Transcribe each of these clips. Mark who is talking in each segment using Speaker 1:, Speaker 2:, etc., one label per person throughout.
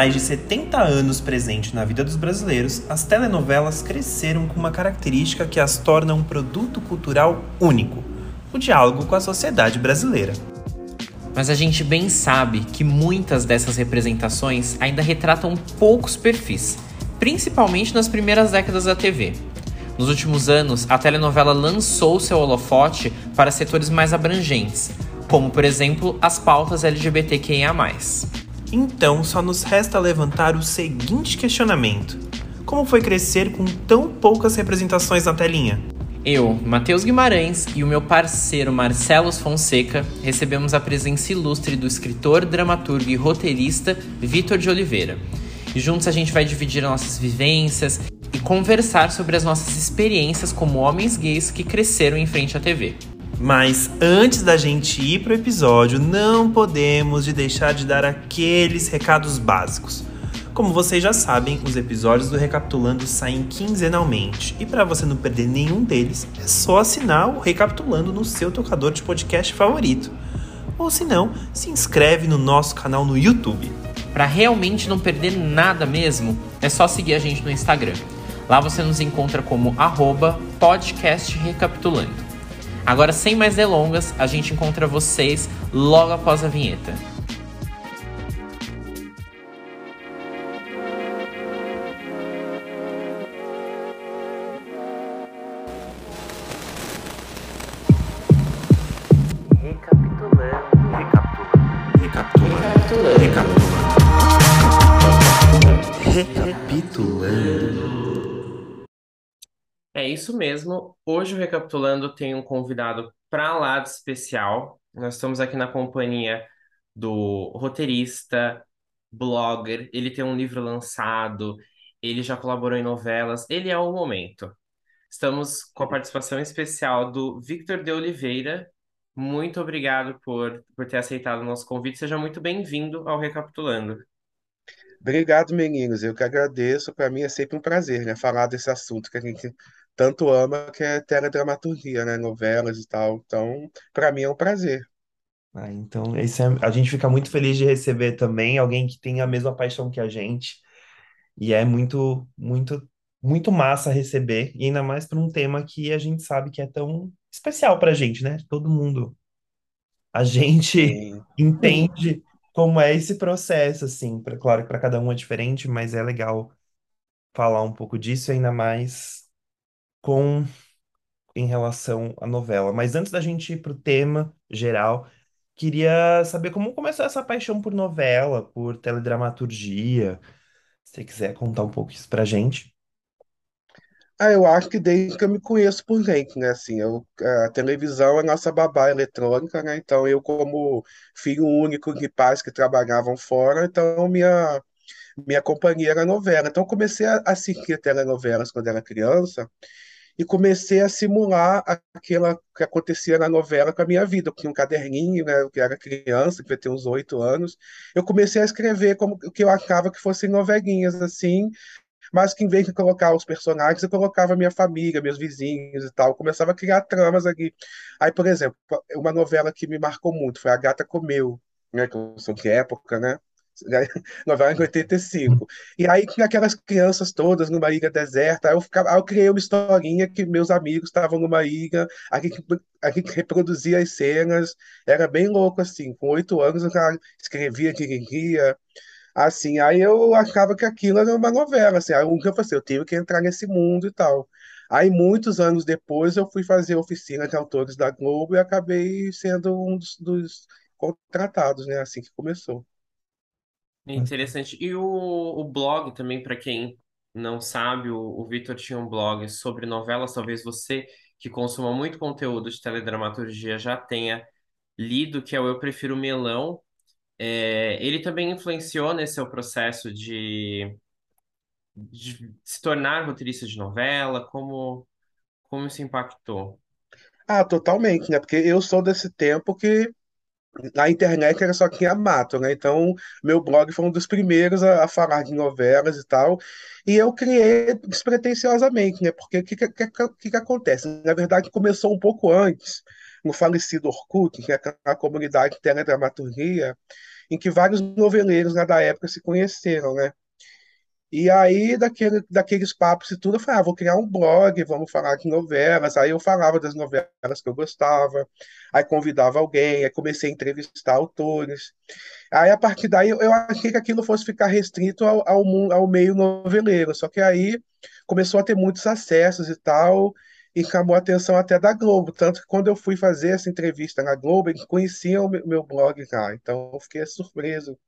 Speaker 1: mais de 70 anos presente na vida dos brasileiros, as telenovelas cresceram com uma característica que as torna um produto cultural único: o diálogo com a sociedade brasileira.
Speaker 2: Mas a gente bem sabe que muitas dessas representações ainda retratam poucos perfis, principalmente nas primeiras décadas da TV. Nos últimos anos, a telenovela lançou seu holofote para setores mais abrangentes, como por exemplo as pautas LGBTQIA.
Speaker 1: Então, só nos resta levantar o seguinte questionamento: Como foi crescer com tão poucas representações na telinha?
Speaker 2: Eu, Matheus Guimarães e o meu parceiro Marcelo Fonseca recebemos a presença ilustre do escritor, dramaturgo e roteirista Vitor de Oliveira. E juntos a gente vai dividir nossas vivências e conversar sobre as nossas experiências como homens gays que cresceram em frente à TV.
Speaker 1: Mas antes da gente ir pro episódio, não podemos de deixar de dar aqueles recados básicos. Como vocês já sabem, os episódios do Recapitulando saem quinzenalmente, e para você não perder nenhum deles, é só assinar o Recapitulando no seu tocador de podcast favorito. Ou se não, se inscreve no nosso canal no YouTube.
Speaker 2: Para realmente não perder nada mesmo, é só seguir a gente no Instagram. Lá você nos encontra como arroba podcast recapitulando. Agora, sem mais delongas, a gente encontra vocês logo após a vinheta. Isso mesmo. Hoje o Recapitulando tem um convidado para lá de especial. Nós estamos aqui na companhia do roteirista, blogger. Ele tem um livro lançado, ele já colaborou em novelas. Ele é o momento. Estamos com a participação especial do Victor de Oliveira. Muito obrigado por, por ter aceitado o nosso convite. Seja muito bem-vindo ao Recapitulando.
Speaker 3: Obrigado, meninos. Eu que agradeço. Para mim é sempre um prazer, né, falar desse assunto que a gente tanto ama, que é teledramaturgia, né, novelas e tal. Então, para mim é um prazer.
Speaker 1: Ah, então, esse é, a gente fica muito feliz de receber também alguém que tem a mesma paixão que a gente. E é muito, muito, muito massa receber, e ainda mais para um tema que a gente sabe que é tão especial para a gente, né? Todo mundo. A gente
Speaker 3: Sim.
Speaker 1: entende como é esse processo, assim. Pra, claro que para cada um é diferente, mas é legal falar um pouco disso, ainda mais com em relação à novela. Mas antes da gente ir para o tema geral, queria saber como começou essa paixão por novela, por teledramaturgia. Se você quiser contar um pouco isso pra gente.
Speaker 3: Ah, eu acho que desde que eu me conheço por gente, né? Assim, eu, a televisão é nossa babá eletrônica, né? Então, eu, como filho único de pais que trabalhavam fora, então minha, minha companhia era novela. Então, eu comecei a assistir telenovelas quando era criança e comecei a simular aquela que acontecia na novela com a minha vida. Eu tinha um caderninho, né? Eu era criança, devia ter uns oito anos. Eu comecei a escrever como o que eu achava que fossem novelinhas, assim, mas que em vez de colocar os personagens, eu colocava minha família, meus vizinhos e tal. Eu começava a criar tramas ali. Aí, por exemplo, uma novela que me marcou muito foi A Gata Comeu, né? Que eu sou de época, né? Novela em 85. E aí tinha aquelas crianças todas numa ilha deserta. Aí eu, ficava, aí eu criei uma historinha que meus amigos estavam numa ilha, a gente, a gente reproduzia as cenas. Era bem louco, assim. Com oito anos eu escrevia, dirigia. Assim, aí eu achava que aquilo era uma novela, assim, aí um eu falei assim, eu tenho que entrar nesse mundo e tal. Aí, muitos anos depois, eu fui fazer oficina de autores da Globo e acabei sendo um dos, dos contratados, né, assim que começou.
Speaker 2: Interessante. E o, o blog também, para quem não sabe, o, o Vitor tinha um blog sobre novelas. Talvez você, que consuma muito conteúdo de teledramaturgia, já tenha lido, que é o Eu Prefiro Melão. É, ele também influenciou nesse seu processo de, de se tornar roteirista de novela? Como, como isso impactou?
Speaker 3: Ah, totalmente, né? Porque eu sou desse tempo que na internet era só tinha mato, né? Então, meu blog foi um dos primeiros a, a falar de novelas e tal. E eu criei despretensiosamente, né? Porque o que, que, que, que acontece? Na verdade, começou um pouco antes, no falecido Orkut, que é a comunidade de teledramaturgia, em que vários noveleiros lá da época se conheceram, né? E aí, daquele, daqueles papos e tudo, eu falei, ah, vou criar um blog, vamos falar de novelas. Aí eu falava das novelas que eu gostava, aí convidava alguém, aí comecei a entrevistar autores. Aí, a partir daí, eu achei que aquilo fosse ficar restrito ao, ao, ao meio noveleiro. Só que aí começou a ter muitos acessos e tal, e chamou a atenção até da Globo. Tanto que quando eu fui fazer essa entrevista na Globo, eles conheciam o meu, blog já. Então, eu fiquei surpreso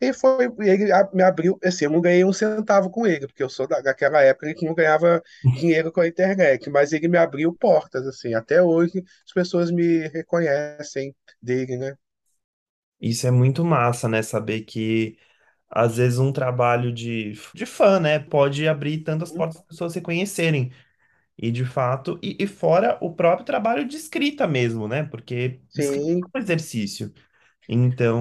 Speaker 3: e foi, ele me abriu, assim, eu não ganhei um centavo com ele, porque eu sou da, daquela época que não ganhava dinheiro com a internet, mas ele me abriu portas, assim, até hoje as pessoas me reconhecem dele, né?
Speaker 1: Isso é muito massa, né? Saber que às vezes um trabalho de, de fã, né, pode abrir tantas portas para as pessoas se conhecerem. E de fato, e, e fora o próprio trabalho de escrita mesmo, né? Porque
Speaker 3: Sim.
Speaker 1: é um exercício.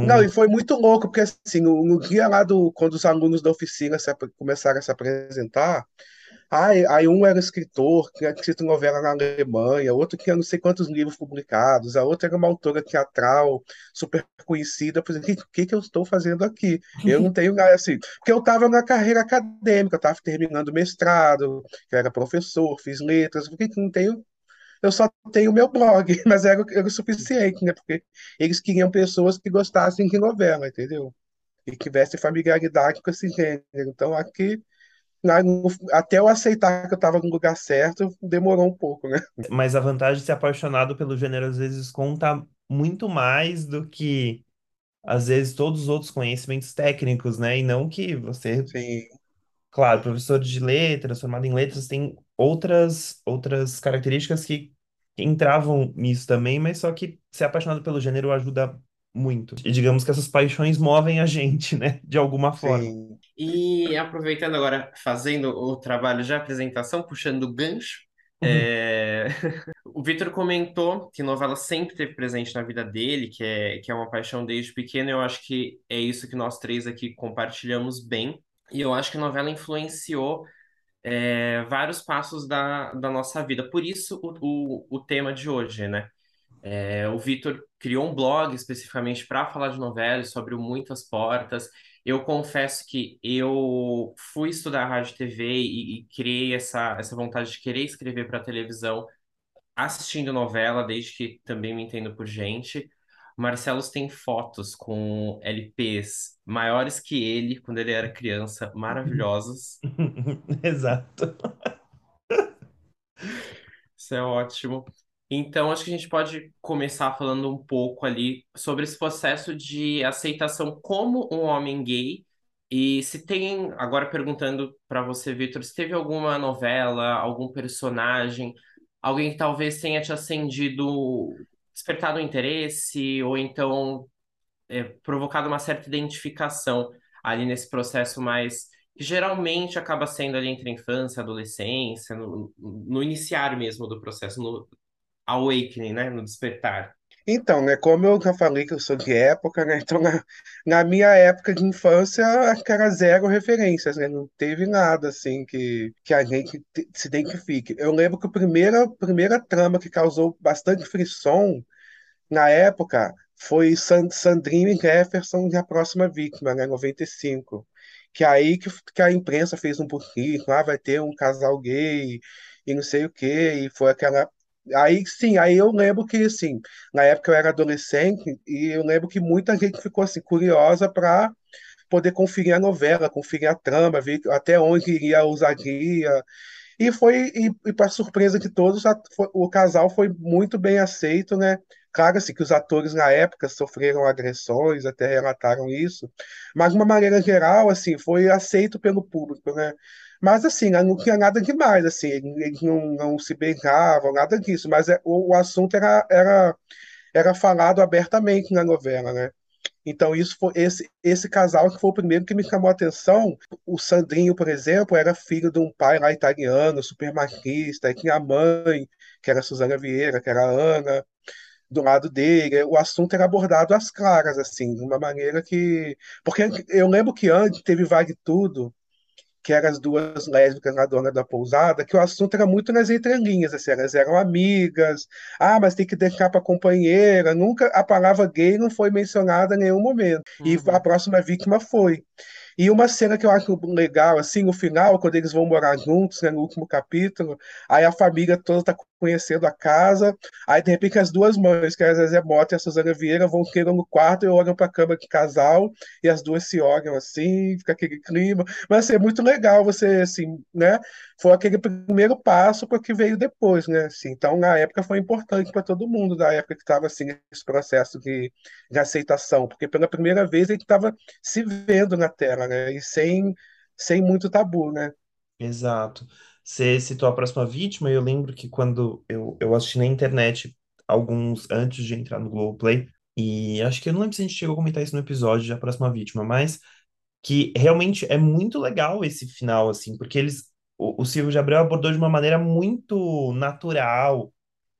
Speaker 3: Não,
Speaker 1: Então,
Speaker 3: e foi muito louco, porque assim, no, no dia lá do, quando os alunos da oficina se começaram a se apresentar, aí, aí um era escritor, tinha escrito novela na Alemanha, outro tinha não sei quantos livros publicados, a outra era uma autora teatral super conhecida. Eu falei, o que, que que eu estou fazendo aqui? Eu não tenho nada assim, porque eu estava na carreira acadêmica, eu estava terminando mestrado, eu era professor, fiz letras, por que que não tenho eu só tenho o meu blog, mas era, era o suficiente, né? Porque eles queriam pessoas que gostassem de novela, entendeu? E tivessem familiaridade com esse gênero. Então, aqui, na- no- até eu aceitar que eu estava no lugar certo, demorou um pouco, né?
Speaker 1: mas a vantagem de ser apaixonado pelo gênero às vezes conta muito mais do que às vezes todos os outros conhecimentos técnicos, né? E não que você
Speaker 3: Sim,
Speaker 1: Claro, professor de letras, formado em letras, tem outras outras características que entravam nisso também, mas só que ser apaixonado pelo gênero ajuda muito. E digamos que essas paixões movem a gente, né? De alguma forma.
Speaker 3: sim.
Speaker 2: E aproveitando agora, fazendo o trabalho de apresentação, puxando o gancho,
Speaker 1: Uhum.
Speaker 2: é, o Vitor comentou que novela sempre teve presente na vida dele, que é, que é uma paixão desde pequeno. Eu acho que é isso que nós três aqui compartilhamos bem. E eu acho que a novela influenciou é, vários passos da, da nossa vida. Por isso, o, o, o tema de hoje, né? É, o Vitor criou um blog especificamente para falar de novelas, sobre Muitas Portas. Eu confesso que eu fui estudar rádio e TV e, e criei essa, essa vontade de querer escrever para televisão assistindo novela, desde que também me entendo por gente. Marcelos tem fotos com LPs maiores que ele, quando ele era criança, maravilhosos.
Speaker 1: Exato.
Speaker 2: Isso é ótimo. Então, acho que a gente pode começar falando um pouco ali sobre esse processo de aceitação como um homem gay. E se tem, agora perguntando para você, Vitor, se teve alguma novela, algum personagem, alguém que talvez tenha te acendido, despertado um interesse, ou então é, provocado uma certa identificação ali nesse processo mais que geralmente acaba sendo ali entre a infância a adolescência, no, no iniciar mesmo do processo, no awakening, né, no despertar.
Speaker 3: Então, né, como eu já falei que eu sou de época, né, então na, na minha época de infância, era zero referências, né, não teve nada, assim, que, que a gente te- se identifique. Eu lembro que a primeira, primeira trama que causou bastante frisson na época foi San- Sandrinho e Jefferson A Próxima Vítima, né, 95. Que aí que, que a imprensa fez um pouquinho, ah, vai ter um casal gay e não sei o quê, e foi aquela. Aí sim, aí eu lembro que assim, na época eu era adolescente e eu lembro que muita gente ficou assim curiosa para poder conferir a novela, conferir a trama, ver até onde iria a ousadia, e foi, e, e para surpresa de todos, a- foi- o casal foi muito bem aceito, né? Claro, assim, que os atores na época sofreram agressões, até relataram isso, mas de uma maneira geral, assim, foi aceito pelo público, né? Mas, assim, não tinha nada demais, assim, eles não, não se beijavam, nada disso, mas é, o, o assunto era, era, era falado abertamente na novela, né? Então, isso foi esse, esse casal que foi o primeiro que me chamou a atenção. O Sandrinho, por exemplo, era filho de um pai lá italiano, super machista, e tinha a mãe, que era a Suzana Vieira, que era a Ana, do lado dele. O assunto era abordado às claras, assim, de uma maneira que. Porque eu lembro que antes teve Vale Tudo, que eram as duas lésbicas na dona da pousada, que o assunto era muito nas entrelinhas, assim, elas eram amigas, ah, mas tem que deixar para companheira, nunca a palavra gay não foi mencionada em nenhum momento, e a
Speaker 2: Uhum.
Speaker 3: próxima vítima foi. E uma cena que eu acho legal, assim, no final, quando eles vão morar juntos, né, no último capítulo, aí a família toda tá conhecendo a casa, aí de repente as duas mães, que é a Zezé Mota e a Suzana Vieira, vão chegam no quarto e olham pra cama de casal, e as duas se olham assim, fica aquele clima. Mas assim, é muito legal você, assim, né? Foi aquele primeiro passo para o que veio depois, né? Assim, então, na época foi importante para todo mundo, da época que estava assim, esse processo de, de aceitação, porque pela primeira vez ele estava se vendo na tela, né? E sem, sem muito tabu, né?
Speaker 1: Exato. Você citou a próxima vítima, e eu lembro que quando eu, eu assisti na internet, alguns antes de entrar no Globoplay, e acho que eu não lembro se a gente chegou a comentar isso no episódio da próxima vítima, mas que realmente é muito legal esse final, assim, porque eles, o, o Silvio de Abreu abordou de uma maneira muito natural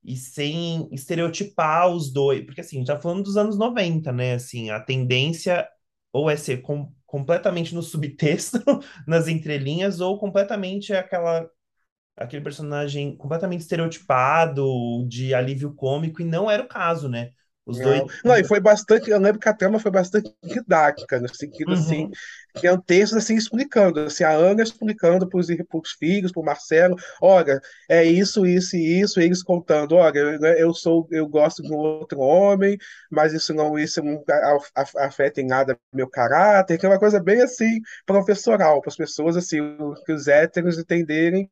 Speaker 1: e sem estereotipar os dois, porque assim, a gente tá falando dos anos 90, né, assim, a tendência ou é ser com, completamente no subtexto, nas entrelinhas, ou completamente aquela aquele personagem completamente estereotipado, de alívio cômico, e não era o caso, né? Os dois.
Speaker 3: Não, não, e foi bastante, eu lembro que a trama foi bastante didática, no sentido assim,
Speaker 1: Uhum,
Speaker 3: que é um texto assim explicando, assim, a Ana explicando para os filhos, para o Marcelo, olha, é isso, isso e isso, e eles contando, olha, eu, né, eu sou, eu gosto de um outro homem, mas isso não, isso não afeta em nada meu caráter, que é uma coisa bem assim, professoral, para as pessoas assim, que os héteros entenderem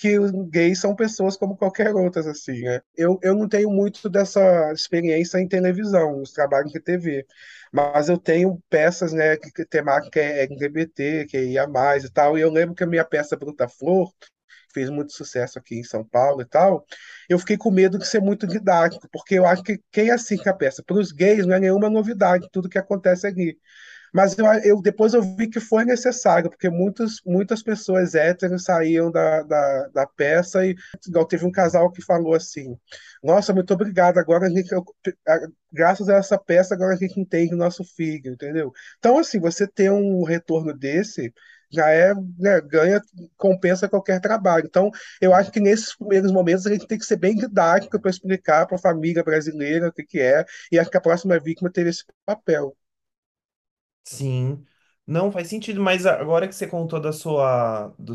Speaker 3: que os gays são pessoas como qualquer outras, assim, né? Eu, eu não tenho muito dessa experiência em televisão, nos trabalhos de TV, mas eu tenho peças, né, que, que temática é LGBT, que ia mais e tal, e eu lembro que a minha peça Bruta Flor, fez muito sucesso aqui em São Paulo e tal, eu fiquei com medo de ser muito didático, porque eu acho que quem assiste a peça para os gays não é nenhuma novidade, tudo que acontece ali. Mas eu, eu, depois eu vi que foi necessário, porque muitas, muitas pessoas héteros saíam da, da, da peça e igual, teve um casal que falou assim: Nossa, muito obrigado, agora a gente, eu, a, graças a essa peça, agora a gente entende o nosso filho, entendeu? Então, assim, você ter um retorno desse já é, né, ganha, compensa qualquer trabalho. Então, eu acho que nesses primeiros momentos a gente tem que ser bem didático para explicar para a família brasileira o que, que é, e acho que a próxima vítima teve esse papel.
Speaker 1: Sim. Não faz sentido, mas agora que você contou da sua, do,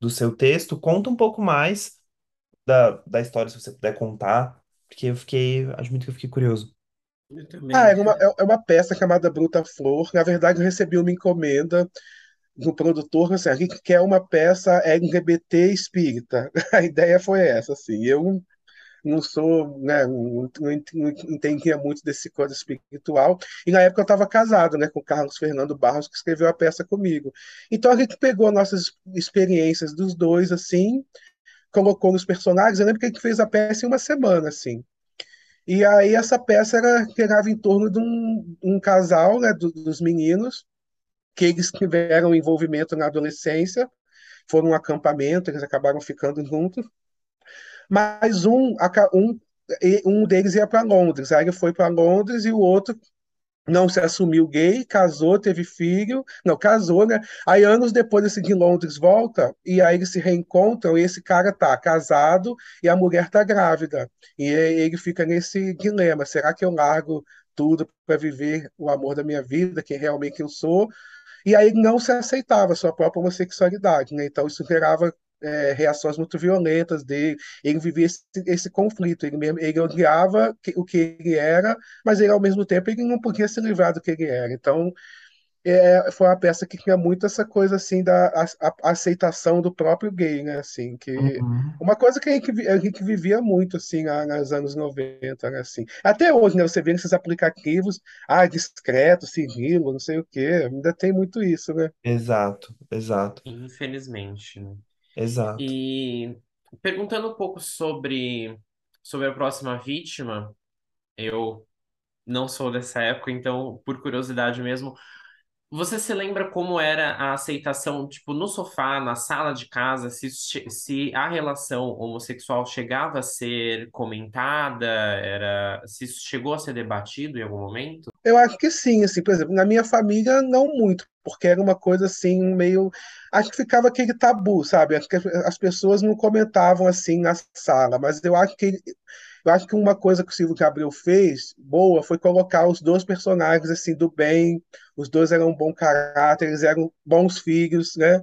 Speaker 1: do seu texto, conta um pouco mais da, da história, se você puder contar, porque eu fiquei, admito que eu fiquei curioso.
Speaker 2: Eu
Speaker 3: Ah,
Speaker 2: também.
Speaker 3: é uma, é é uma peça chamada Bruta Flor. Na verdade, eu recebi uma encomenda do produtor, assim, a gente quer uma peça LGBT espírita. A ideia foi essa, assim. Eu não sou, né, não, não ent- não entendia muito desse coisa espiritual. E na época eu estava casado, né, com Carlos Fernando Barros, que escreveu a peça comigo. Então a gente pegou nossas experiências dos dois, assim, colocou nos personagens. Eu lembro que a gente fez a peça em uma semana, assim. E aí essa peça era, girava em torno de um, um casal, né, do- dos meninos, que eles tiveram envolvimento na adolescência, foram num acampamento, eles acabaram ficando juntos, mas um, um, um deles ia para Londres, aí ele foi para Londres e o outro não se assumiu gay, casou, teve filho, não, casou, né? Aí anos depois esse de Londres volta e aí eles se reencontram e esse cara tá casado e a mulher tá grávida. E ele fica nesse dilema, será que eu largo tudo para viver o amor da minha vida, quem realmente eu sou, e aí não se aceitava sua própria homossexualidade, né? Então isso gerava é, reações muito violentas dele. Ele vivia esse, esse conflito. Ele mesmo, ele odiava que- o que ele era, mas ele ao mesmo tempo ele não podia se livrar do que ele era. Então é, foi uma peça que tinha muito essa coisa assim da a- a- aceitação do próprio gay, né? Assim, que
Speaker 1: Uhum.
Speaker 3: uma coisa que a gente, a gente vivia muito assim lá nos anos 90, né? Assim. Até hoje, né? Você vê nesses aplicativos, ah, discreto, sigilo, não sei o quê, ainda tem muito isso, né?
Speaker 1: Exato, exato,
Speaker 2: Infelizmente, né?
Speaker 1: Exato.
Speaker 2: E perguntando um pouco sobre, sobre a próxima vítima, eu não sou dessa época, então, por curiosidade mesmo, Você se lembra como era a aceitação, tipo, no sofá, na sala de casa, se, se a relação homossexual chegava a ser comentada, era, se isso chegou a ser debatido em algum momento?
Speaker 3: Eu acho que sim, assim, por exemplo, na minha família não muito, porque era uma coisa assim, meio. Acho que ficava aquele tabu, sabe? Acho que as pessoas não comentavam assim na sala, mas eu acho que eu acho que uma coisa que o Silvio Gabriel fez boa foi colocar os dois personagens assim do bem, os dois eram um bom caráter, eles eram bons filhos, né?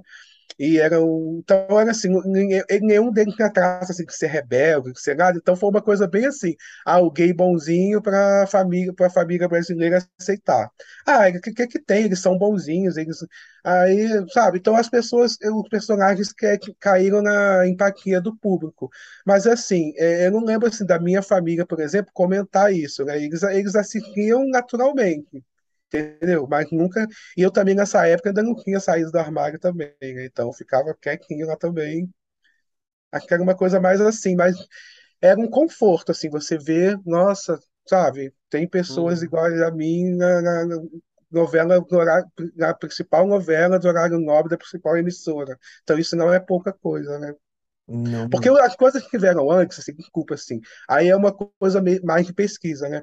Speaker 3: E era um, então era assim, nenhum deles tinha traço assim, de ser rebelde, de ser nada, então foi uma coisa bem assim, ah, o gay bonzinho para família, a família brasileira aceitar. Ah, o que, que que tem? Eles são bonzinhos, eles aí, sabe? Então as pessoas, os personagens que caíram na empatia do público. Mas assim, é, eu não lembro assim da minha família, por exemplo, comentar isso, né? Eles eles assistiam naturalmente. Entendeu? Mas nunca. E eu também, nessa época, ainda não tinha saído do armário também, né? Então ficava quietinho lá também. Acho que era uma coisa mais assim, mas era um conforto, assim, você vê, nossa, sabe, tem pessoas
Speaker 2: Uhum.
Speaker 3: iguais a mim na, na- na novela, no horário- na principal novela do horário nobre da principal emissora. Então isso não é pouca coisa, né?
Speaker 1: Não,
Speaker 3: Porque
Speaker 1: não.
Speaker 3: as coisas que vieram antes, assim, desculpa, assim, aí é uma coisa mais de pesquisa, né?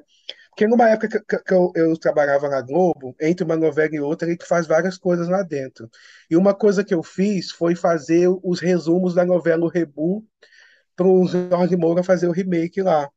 Speaker 3: Porque numa época que, que- eu, eu trabalhava na Globo, entre uma novela e outra, a gente faz várias coisas lá dentro. E uma coisa que eu fiz foi fazer os resumos da novela O Rebu para o Jorge Moura fazer o remake lá.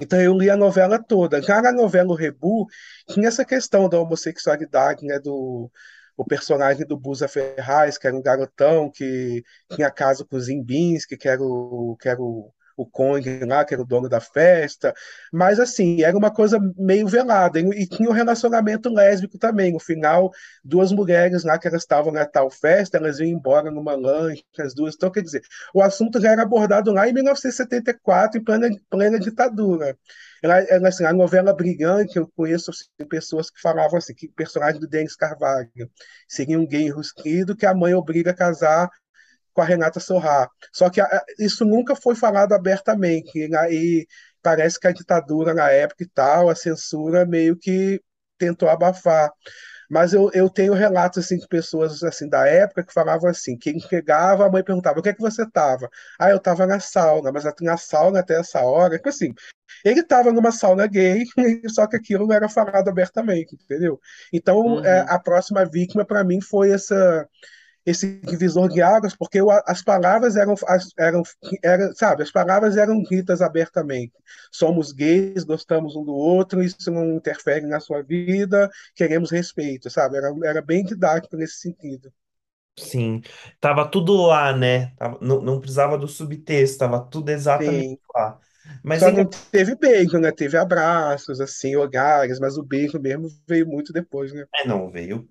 Speaker 3: Então eu li a novela toda. Já na novela O Rebu, tinha essa questão da homossexualidade, né, do o personagem do Buza Ferraz, que era um garotão que tinha caso com o Zimbinski, que era o, que era o, o Conde lá, que era o dono da festa. Mas assim, era uma coisa meio velada. E, tinha um relacionamento lésbico também. No final, duas mulheres lá que elas estavam na tal festa, elas iam embora numa lancha, as duas. Então, quer dizer, o assunto já era abordado lá em 1974, em plena, plena ditadura. Ela, ela, assim, a novela Brilhante, eu conheço assim, pessoas que falavam assim, que o personagem do Denis Carvalho seria um gay enrusquido que a mãe obriga a casar com a Renata Sorrah. Só que a, isso nunca foi falado abertamente, e, e parece que a ditadura na época e tal, a censura meio que tentou abafar. Mas eu, eu tenho relatos assim de pessoas assim da época que falavam assim, quem chegava, a mãe perguntava, o que é que você estava? Ah, eu estava na sauna, mas na sauna até essa hora, tipo assim, ele estava numa sauna gay, só que aquilo não era falado abertamente, entendeu? Então, é,
Speaker 2: Uhum.
Speaker 3: a próxima vítima para mim foi essa esse divisor de águas, porque as palavras eram, eram, eram, sabe, as palavras eram ditas abertamente. Somos gays, gostamos um do outro, isso não interfere na sua vida, queremos respeito, sabe? Era, era bem didático nesse sentido.
Speaker 1: Sim. Tava tudo lá, né? Tava- não, não precisava do subtexto, tava tudo exatamente
Speaker 3: Sim.
Speaker 1: lá. Mas
Speaker 3: Só não teve beijo, né? Teve abraços, assim, olhares, mas o beijo mesmo veio muito depois, né?
Speaker 1: É, não, veio,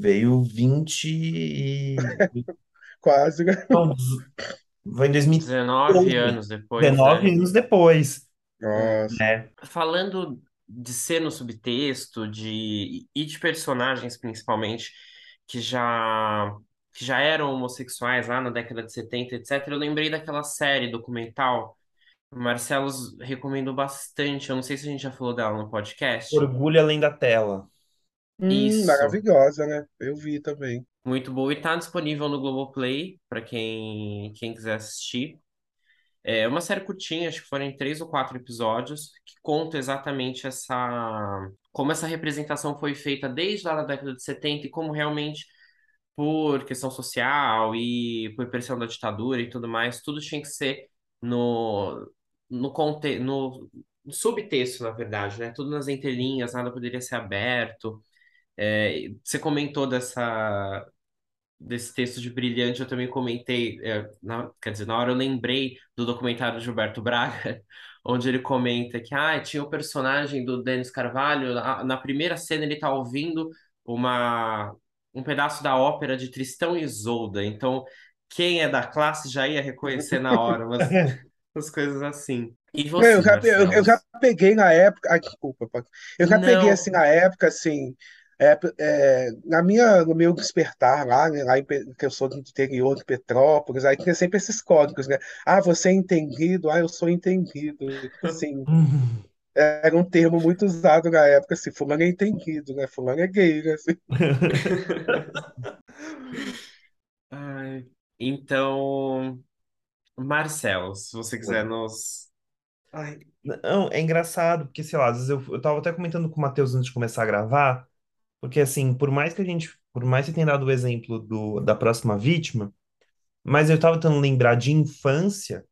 Speaker 1: veio 20 e.
Speaker 3: Quase, né?
Speaker 1: Não, foi em
Speaker 2: 19
Speaker 1: 2012,
Speaker 2: anos depois,
Speaker 1: 19
Speaker 2: né?
Speaker 1: anos depois,
Speaker 2: É.
Speaker 3: Nossa.
Speaker 1: né?
Speaker 2: Falando de ser no subtexto, de e de personagens principalmente que já que já eram homossexuais lá na década de 70, etc. Eu lembrei daquela série documental. O Marcelo recomendou bastante. Eu não sei se a gente já falou dela no podcast.
Speaker 1: Orgulho além da tela.
Speaker 3: Hum,
Speaker 2: Isso.
Speaker 3: maravilhosa, né? Eu vi também.
Speaker 2: Muito boa e tá disponível no Globoplay para quem quem quiser assistir. É uma série curtinha, acho que foram três ou quatro episódios, que conta exatamente essa, como essa representação foi feita desde lá da década de 70 e como realmente, por questão social e por pressão da ditadura e tudo mais, tudo tinha que ser no, no, conte, no subtexto, na verdade, né? Tudo nas entrelinhas, nada poderia ser aberto. É, você comentou dessa desse texto de Brilhante, eu também comentei, é, na- quer dizer, na hora eu lembrei do documentário do Gilberto Braga, onde ele comenta que ah, tinha o personagem do Denis Carvalho, na, na primeira cena ele tá ouvindo uma, um pedaço da ópera de Tristão e Isolda, então quem é da classe já ia reconhecer na hora, umas, umas coisas assim. E
Speaker 3: É, Eu
Speaker 2: você,
Speaker 3: já, eu, eu já peguei na época. Ai, desculpa, Paco. Eu já peguei assim na época, assim, é, é, na minha, no meu despertar lá, né, lá em, que eu sou do interior de Petrópolis, aí tinha sempre esses códigos, né? Ah, você é entendido, ah, eu sou entendido. Tipo assim, era um termo muito usado na época, assim, fulano é entendido, né? Fulano é gay, né? Assim.
Speaker 2: Ai, então, Marcelo, se você quiser nos. Ai,
Speaker 1: Não, é engraçado, porque, sei lá, às vezes eu, eu tava até comentando com o Matheus antes de começar a gravar, porque, assim, por mais que a gente, por mais que tenha dado o exemplo do, da próxima vítima, mas eu tava tentando lembrar de infância,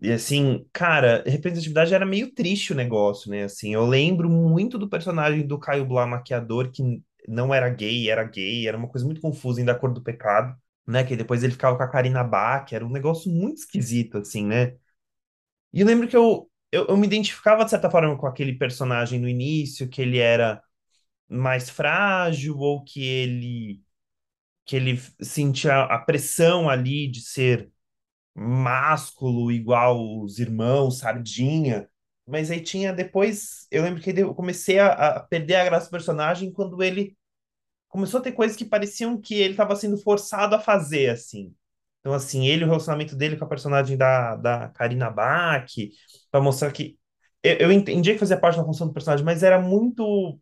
Speaker 1: e, assim, cara, representatividade era meio triste o negócio, né? Assim, eu lembro muito do personagem do Caio Blá Maquiador, que não era gay, era gay, era uma coisa muito confusa, ainda a cor do pecado, né? Que depois ele ficava com a Karina Bach, era um negócio muito esquisito, assim, né? E eu lembro que eu, eu, eu me identificava, de certa forma, com aquele personagem no início, que ele era mais frágil, ou que ele, que ele sentia a pressão ali de ser másculo, igual os irmãos, Sardinha. Mas aí tinha depois, eu lembro que eu comecei a, a perder a graça do personagem quando ele começou a ter coisas que pareciam que ele estava sendo forçado a fazer, assim. Então, assim, ele, o relacionamento dele com a personagem da, da Karina Bach, para mostrar que. Eu, eu entendi que fazia parte da função do personagem, mas era muito.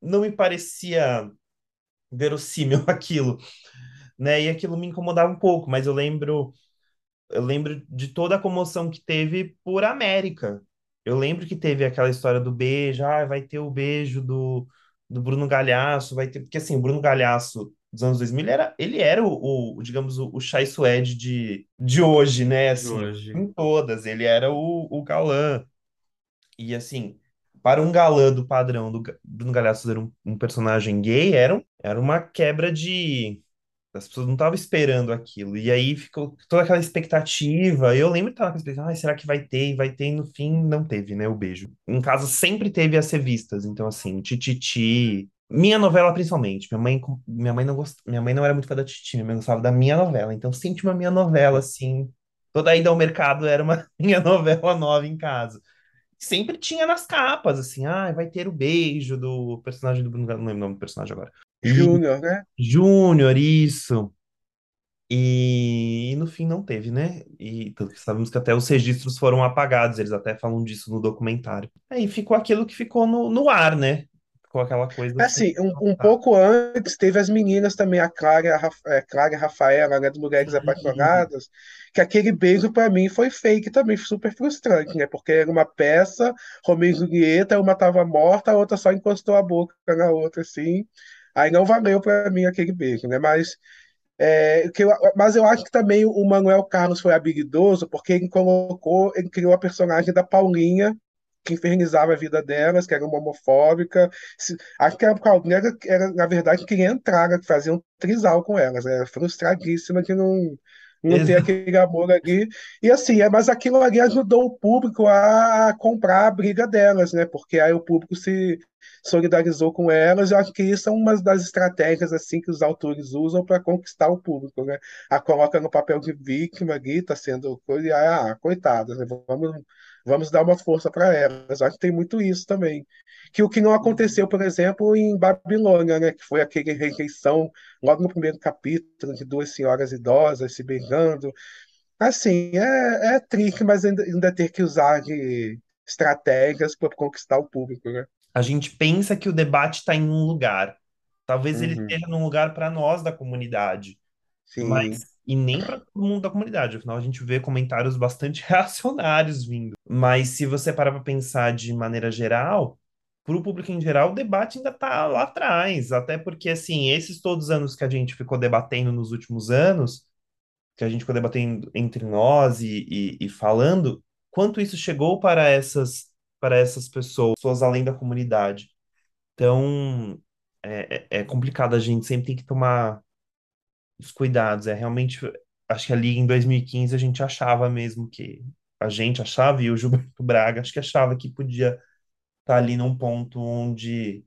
Speaker 1: Não me parecia verossímil aquilo, né? E aquilo me incomodava um pouco, mas eu lembro. Eu lembro de toda a comoção que teve por América. Eu lembro que teve aquela história do beijo, ah, vai ter o beijo do, do Bruno Galhaço, vai ter. Porque assim, o Bruno Galhaço dos anos 2000, ele era, ele era o, o, digamos, o, o Chai Suede de, de hoje, né?
Speaker 2: de
Speaker 1: Assim,
Speaker 2: hoje.
Speaker 1: em todas. Ele era o, o galã. E assim, para um galã do padrão do Bruno Galhaço ser um, um personagem gay, era, um- era uma quebra de. As pessoas não estavam esperando aquilo. E aí ficou toda aquela expectativa. Eu lembro que tava com expectativa, "Ai, será que vai ter? E vai ter, e no fim não teve, né? O beijo. Em casa sempre teve as revistas. Então, assim, Tititi. Minha novela, principalmente. Minha mãe, minha mãe não gost... minha mãe não era muito fã da Tititi, minha mãe gostava da minha novela. Então, sempre uma minha novela, assim. Toda ida ao mercado era uma minha novela nova em casa sempre tinha nas capas, assim, ah, vai ter o beijo do personagem do Bruno, não lembro o nome do personagem agora.
Speaker 3: Júnior, né?
Speaker 1: Júnior, isso. E, e no fim não teve, né? E tanto que sabemos que até os registros foram apagados, eles até falam disso no documentário. Aí ficou aquilo que ficou no, no ar, né? Ficou aquela coisa
Speaker 3: Assim, um, um
Speaker 1: tá.
Speaker 3: pouco antes teve as meninas também, a Clara, e a Raf- é, Clara a Rafaela, né, de Mulheres
Speaker 1: Sim,
Speaker 3: Apaixonadas, que aquele beijo para mim foi fake também, super frustrante, né? Porque era uma peça, Romeu e Julieta, uma tava morta, a outra só encostou a boca na outra, assim. Aí não valeu para mim aquele beijo, né? Mas, é, que eu, mas eu acho que também o Manuel Carlos foi habilidoso, porque ele colocou, ele criou a personagem da Paulinha, que infernizava a vida delas, que era uma homofóbica. Acho que a era, era, na verdade, queria entrar, que fazia um trisal com elas. Era frustradíssima de não, não ter
Speaker 1: exa-
Speaker 3: aquele amor ali. E assim, é, mas aquilo ali ajudou o público a comprar a briga delas, né? Porque aí o público se solidarizou com elas. Eu acho que isso é uma das estratégias assim que os autores usam para conquistar o público, né? A coloca no papel de vítima ali, tá sendo coisa, ah, coitadas, né? Vamos Vamos dar uma força para elas. Acho que tem muito isso também. Que o que não aconteceu, por exemplo, em Babilônia, né? Que foi aquele rejeição logo no primeiro capítulo de duas senhoras idosas se beijando. Assim, é, é triste, mas ainda, ainda ter que usar de estratégias para conquistar o público, né?
Speaker 1: A gente pensa que o debate está em um lugar. Talvez ele
Speaker 3: Uhum.
Speaker 1: esteja num lugar para nós da comunidade.
Speaker 3: Sim,
Speaker 1: Mas, e nem para todo mundo da comunidade, afinal a gente vê comentários bastante reacionários vindo. Mas se você parar para pensar de maneira geral, para o público em geral, o debate ainda está lá atrás. Até porque, assim, esses todos os anos que a gente ficou debatendo nos últimos anos, que a gente ficou debatendo entre nós e, e, e falando, quanto isso chegou para essas, para essas pessoas, pessoas além da comunidade. Então, é, é é complicado, a gente sempre tem que tomar os cuidados. É realmente, acho que ali em 2015 a gente achava mesmo que a gente achava e o Gilberto Braga acho que achava que podia estar ali num ponto onde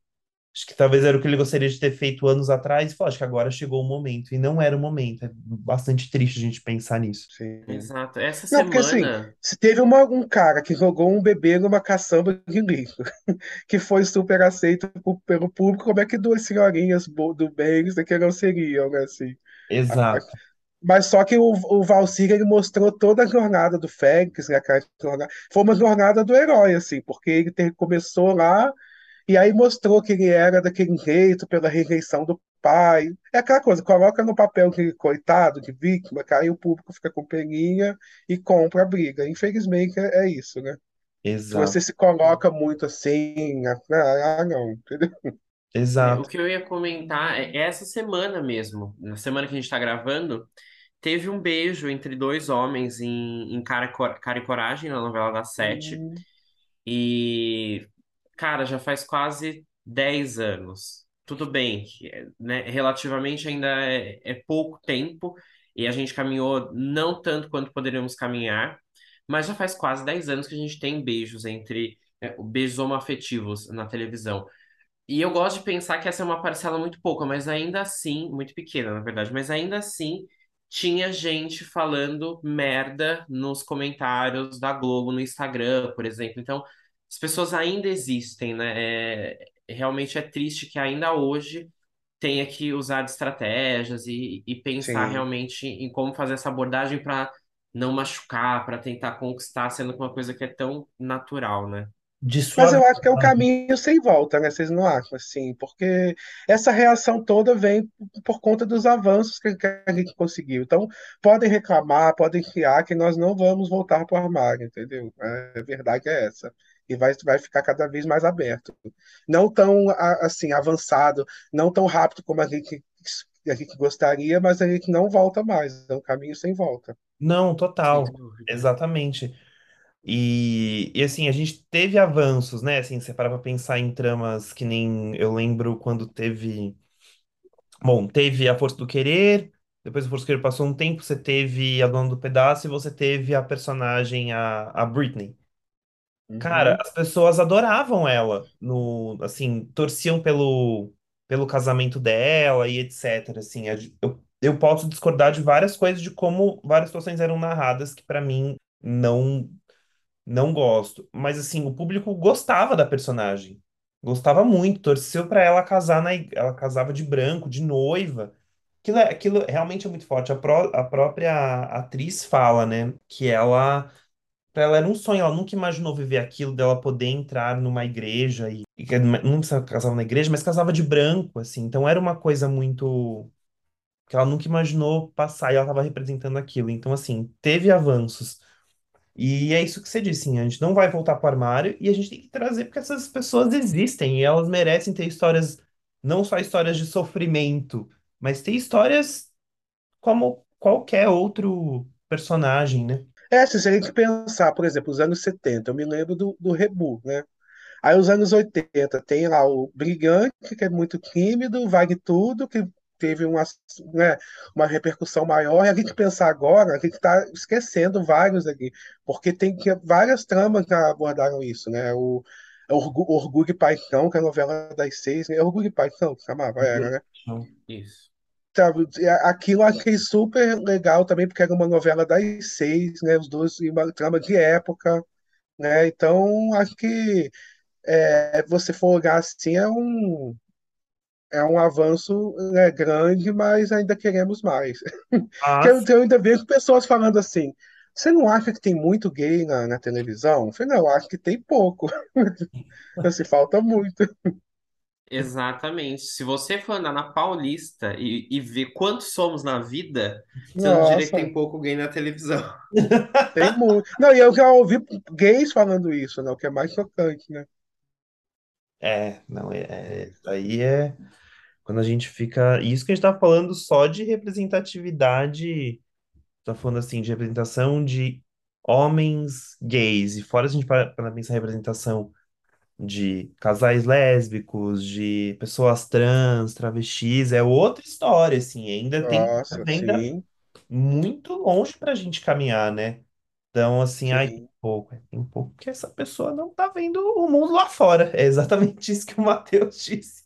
Speaker 1: acho que talvez era o que ele gostaria de ter feito anos atrás e falou, acho que agora chegou o momento e não era o momento. É bastante triste a gente pensar nisso.
Speaker 3: sim.
Speaker 2: Exato. Essa
Speaker 3: Não, porque assim,
Speaker 2: semana.
Speaker 3: se teve uma- um cara que jogou um bebê numa caçamba de lixo, que foi super aceito po- pelo público, como é que duas senhorinhas do bem isso aqui não seriam, né? Assim,
Speaker 1: Exato.
Speaker 3: Mas só que o, o Valsir, ele mostrou toda a jornada do Félix, né, cara? Foi uma jornada do herói, assim, porque ele ter, começou lá e aí mostrou que ele era daquele jeito pela rejeição do pai. É aquela coisa, coloca no papel de coitado, de vítima, cara, e o público fica com peninha e compra a briga. Infelizmente é, é isso, né? Se
Speaker 1: Exato,
Speaker 3: você se coloca muito assim, ah, ah, não, entendeu?
Speaker 2: É, o
Speaker 1: exato.
Speaker 2: que eu ia comentar é essa semana mesmo, na semana que a gente tá gravando, teve um beijo entre dois homens em, em Cara, e Cor- Cara e Coragem, na novela da Sete.
Speaker 3: Hum,
Speaker 2: E, cara, já faz quase 10 anos. Tudo bem, que, né, relativamente ainda é, é pouco tempo e a gente caminhou não tanto quanto poderíamos caminhar, mas já faz quase 10 anos que a gente tem beijos entre, é, beijos homoafetivos na televisão. E eu gosto de pensar que essa é uma parcela muito pouca, mas ainda assim, muito pequena, na verdade, mas ainda assim tinha gente falando merda nos comentários da Globo no Instagram, por exemplo. Então, as pessoas ainda existem, né? É, realmente é triste que ainda hoje tenha que usar de estratégias e, e pensar
Speaker 3: sim.
Speaker 2: realmente em como fazer essa abordagem para não machucar, para tentar conquistar, sendo que uma coisa que é tão natural, né?
Speaker 1: De
Speaker 3: Mas
Speaker 1: sua
Speaker 3: eu acho que é um caminho sem volta, né? Vocês não acham assim? Porque essa reação toda vem por conta dos avanços que que a gente conseguiu. Então, podem reclamar, podem criar que nós não vamos voltar para o armário, entendeu? É, A verdade é essa. E vai, vai ficar cada vez mais aberto. Não tão assim avançado, não tão rápido como a gente, a gente gostaria, mas a gente não volta mais. É um caminho sem volta.
Speaker 1: Não,
Speaker 2: Sem
Speaker 1: total. Exatamente. E, e assim, a gente teve avanços, né? Assim, você para pra pensar em tramas que nem eu lembro quando teve. Bom, teve A Força do Querer, depois A Força do Querer passou um tempo, você teve A Dona do Pedaço e você teve a personagem, a, a Britney. Cara,
Speaker 3: Uhum.
Speaker 1: as pessoas adoravam ela, no, assim, torciam pelo, pelo casamento dela e etc. Assim, a- eu, eu posso discordar de várias coisas de como várias situações eram narradas que pra mim não não gosto. Mas assim, o público gostava da personagem, gostava muito, torceu pra ela casar na, ig- ela casava de branco, de noiva. Aquilo, é- aquilo realmente é muito forte. A, pró- a própria atriz fala, né, que ela Pra ela era um sonho, ela nunca imaginou viver aquilo, dela poder entrar numa igreja e, e não precisava casava na igreja, mas casava de branco, assim. Então era uma coisa muito que ela nunca imaginou passar e ela estava representando aquilo. Então, assim, teve avanços. E é isso que você disse, assim, a gente não vai voltar para o armário e a gente tem que trazer porque essas pessoas existem e elas merecem ter histórias, não só histórias de sofrimento, mas ter histórias como qualquer outro personagem, né?
Speaker 3: É, se a gente pensar, por exemplo, os anos 70, eu me lembro do, do Rebu, né? Aí os anos 80 tem lá o Brigante, que é muito tímido, Vale Tudo, que teve uma, né, uma repercussão maior, e a gente pensar agora, a gente está esquecendo vários aqui, porque tem que, várias tramas que abordaram isso, né? O, Orgu- Orgulho e Paixão, que é a novela das seis, né? Orgulho e Paixão, que chamava, era, né?
Speaker 2: Isso.
Speaker 3: Sabe, aquilo eu achei super legal também, porque era uma novela das seis, né? Os dois, e uma trama de época, né? Então, acho que é, você for olhar assim, é um, é um avanço, né, grande, mas ainda queremos mais. Que eu, eu ainda vejo pessoas falando assim, você não acha que tem muito gay na, na televisão? Eu falei, não, eu acho que tem pouco. Assim, falta muito.
Speaker 2: Exatamente. Se você for andar na Paulista e, e ver quantos somos na vida, você não diria que
Speaker 3: Nossa,
Speaker 2: tem pouco gay na televisão.
Speaker 3: tem muito. Não, e eu já ouvi gays falando isso, né? O que é mais chocante, né?
Speaker 1: É, não, é, é- aí é quando a gente fica. Isso que a gente tá falando só de representatividade, tá falando assim, de representação de homens gays, e fora a gente para para pensar representação de casais lésbicos, de pessoas trans, travestis, é outra história, assim, ainda tem
Speaker 3: Nossa,
Speaker 1: ainda
Speaker 3: sim,
Speaker 1: muito longe pra gente caminhar, né? Então, assim, ai, tem
Speaker 3: sim.
Speaker 1: pouco, é, tem pouco que essa pessoa não tá vendo o mundo lá fora. É exatamente isso que o Matheus disse.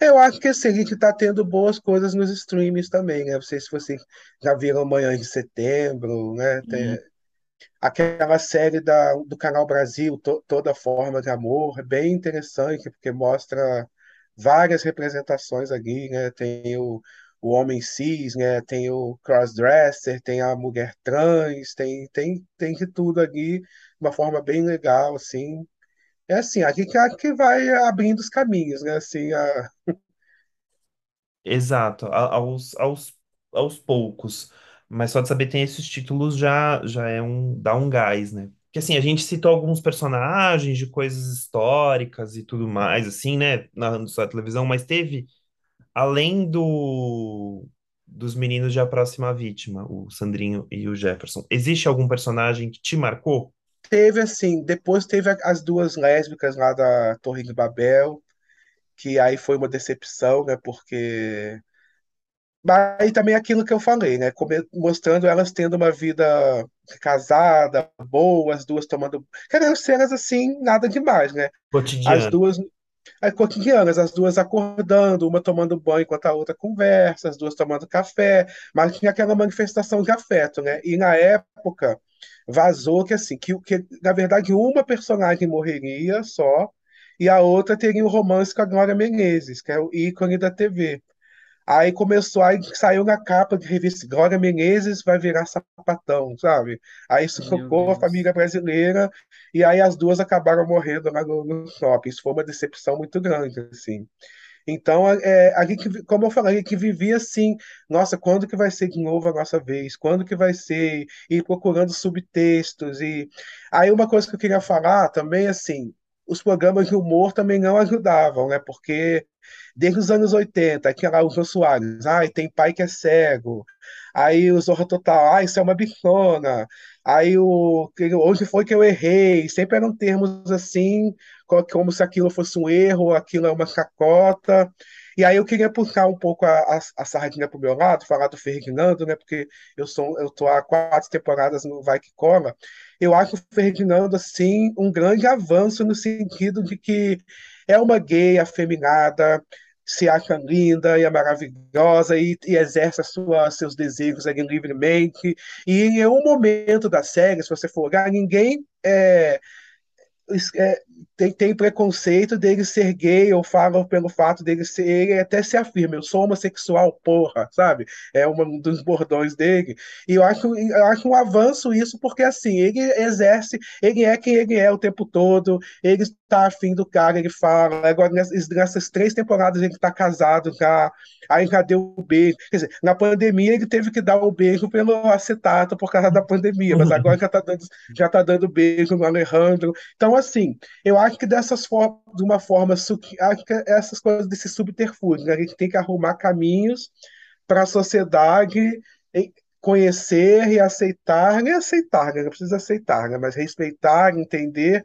Speaker 3: Eu acho que assim, a gente está tendo boas coisas nos streams também, né? Não sei se vocês já viram Manhã de Setembro, né? Tem
Speaker 1: Sim.
Speaker 3: aquela série da, do Canal Brasil, To- Toda Forma de Amor, é bem interessante, porque mostra várias representações ali, né? Tem o, o homem cis, né? Tem o crossdresser, tem a mulher trans, tem, tem, tem de tudo ali, de uma forma bem legal, assim. É assim, aqui que, que vai abrindo os caminhos, né? Assim, a...
Speaker 1: Exato, a- aos, aos, aos poucos. Mas só de saber tem esses títulos já, já é um, dá um gás, né? Porque assim, a gente citou alguns personagens de coisas históricas e tudo mais, assim, né? Narrando sua televisão, mas teve, além do, dos meninos de A Próxima Vítima, o Sandrinho e o Jefferson, existe algum personagem que te marcou?
Speaker 3: Teve, assim, depois teve as duas lésbicas lá da Torre de Babel, que aí foi uma decepção, né? Porque Mas aí também aquilo que eu falei, né? Mostrando elas tendo uma vida casada, boa, as duas tomando. Querendo cenas assim, nada demais, né? As
Speaker 1: Cotidiano.
Speaker 3: duas é, cotidianas, as duas acordando, uma tomando banho enquanto a outra conversa, as duas tomando café, mas tinha aquela manifestação de afeto, né? E na época vazou que assim, que, que na verdade uma personagem morreria só e a outra teria um romance com a Glória Menezes, que é o ícone da TV. Aí começou, aí saiu na capa de revista Glória Menezes vai virar sapatão, sabe? Aí sufocou a família brasileira e aí as duas acabaram morrendo lá no, no shopping. Isso foi uma decepção muito grande, assim. Então, é, gente, como eu falei, a gente vivia assim, nossa, quando que vai ser de novo a nossa vez? Quando que vai ser? E procurando subtextos. E aí uma coisa que eu queria falar também, assim, os programas de humor também não ajudavam, né? Porque desde os anos 80, aquela o Jô Soares, ai, tem pai que é cego. Aí o Zorra Total, ai, isso é uma bichona. Aí o onde foi que eu errei? Sempre eram termos assim co- como se aquilo fosse um erro, aquilo é uma chacota. E aí eu queria puxar um pouco a, a, a sardinha para o meu lado, falar do Ferdinando, né? Porque eu sou eu tô há quatro temporadas no Vai Que Cola. Eu acho o Ferdinando assim um grande avanço no sentido de que é uma gay afeminada, se acha linda e é maravilhosa e, e exerce sua, seus desejos ali livremente. E em nenhum momento da série, se você for olhar, ninguém é, é, tem, tem preconceito dele ser gay ou fala pelo fato dele ser, ele até se afirma, eu sou homossexual, porra, sabe? É um dos bordões dele. E eu acho, eu acho um avanço isso, porque assim, ele exerce, ele é quem ele é o tempo todo, ele está afim do cara, ele fala. Agora, nessas, nessas três temporadas, ele está casado já, aí já deu o beijo. Quer dizer, na pandemia, ele teve que dar o beijo pelo acetato por causa da pandemia, mas agora já está dando, já tá dando beijo no Alejandro. Então, assim, eu acho que dessas formas, de uma forma, acho que essas coisas desse subterfúgio, né? a gente tem que arrumar caminhos para a sociedade conhecer e aceitar, nem aceitar, né? não precisa aceitar, né? mas respeitar, entender.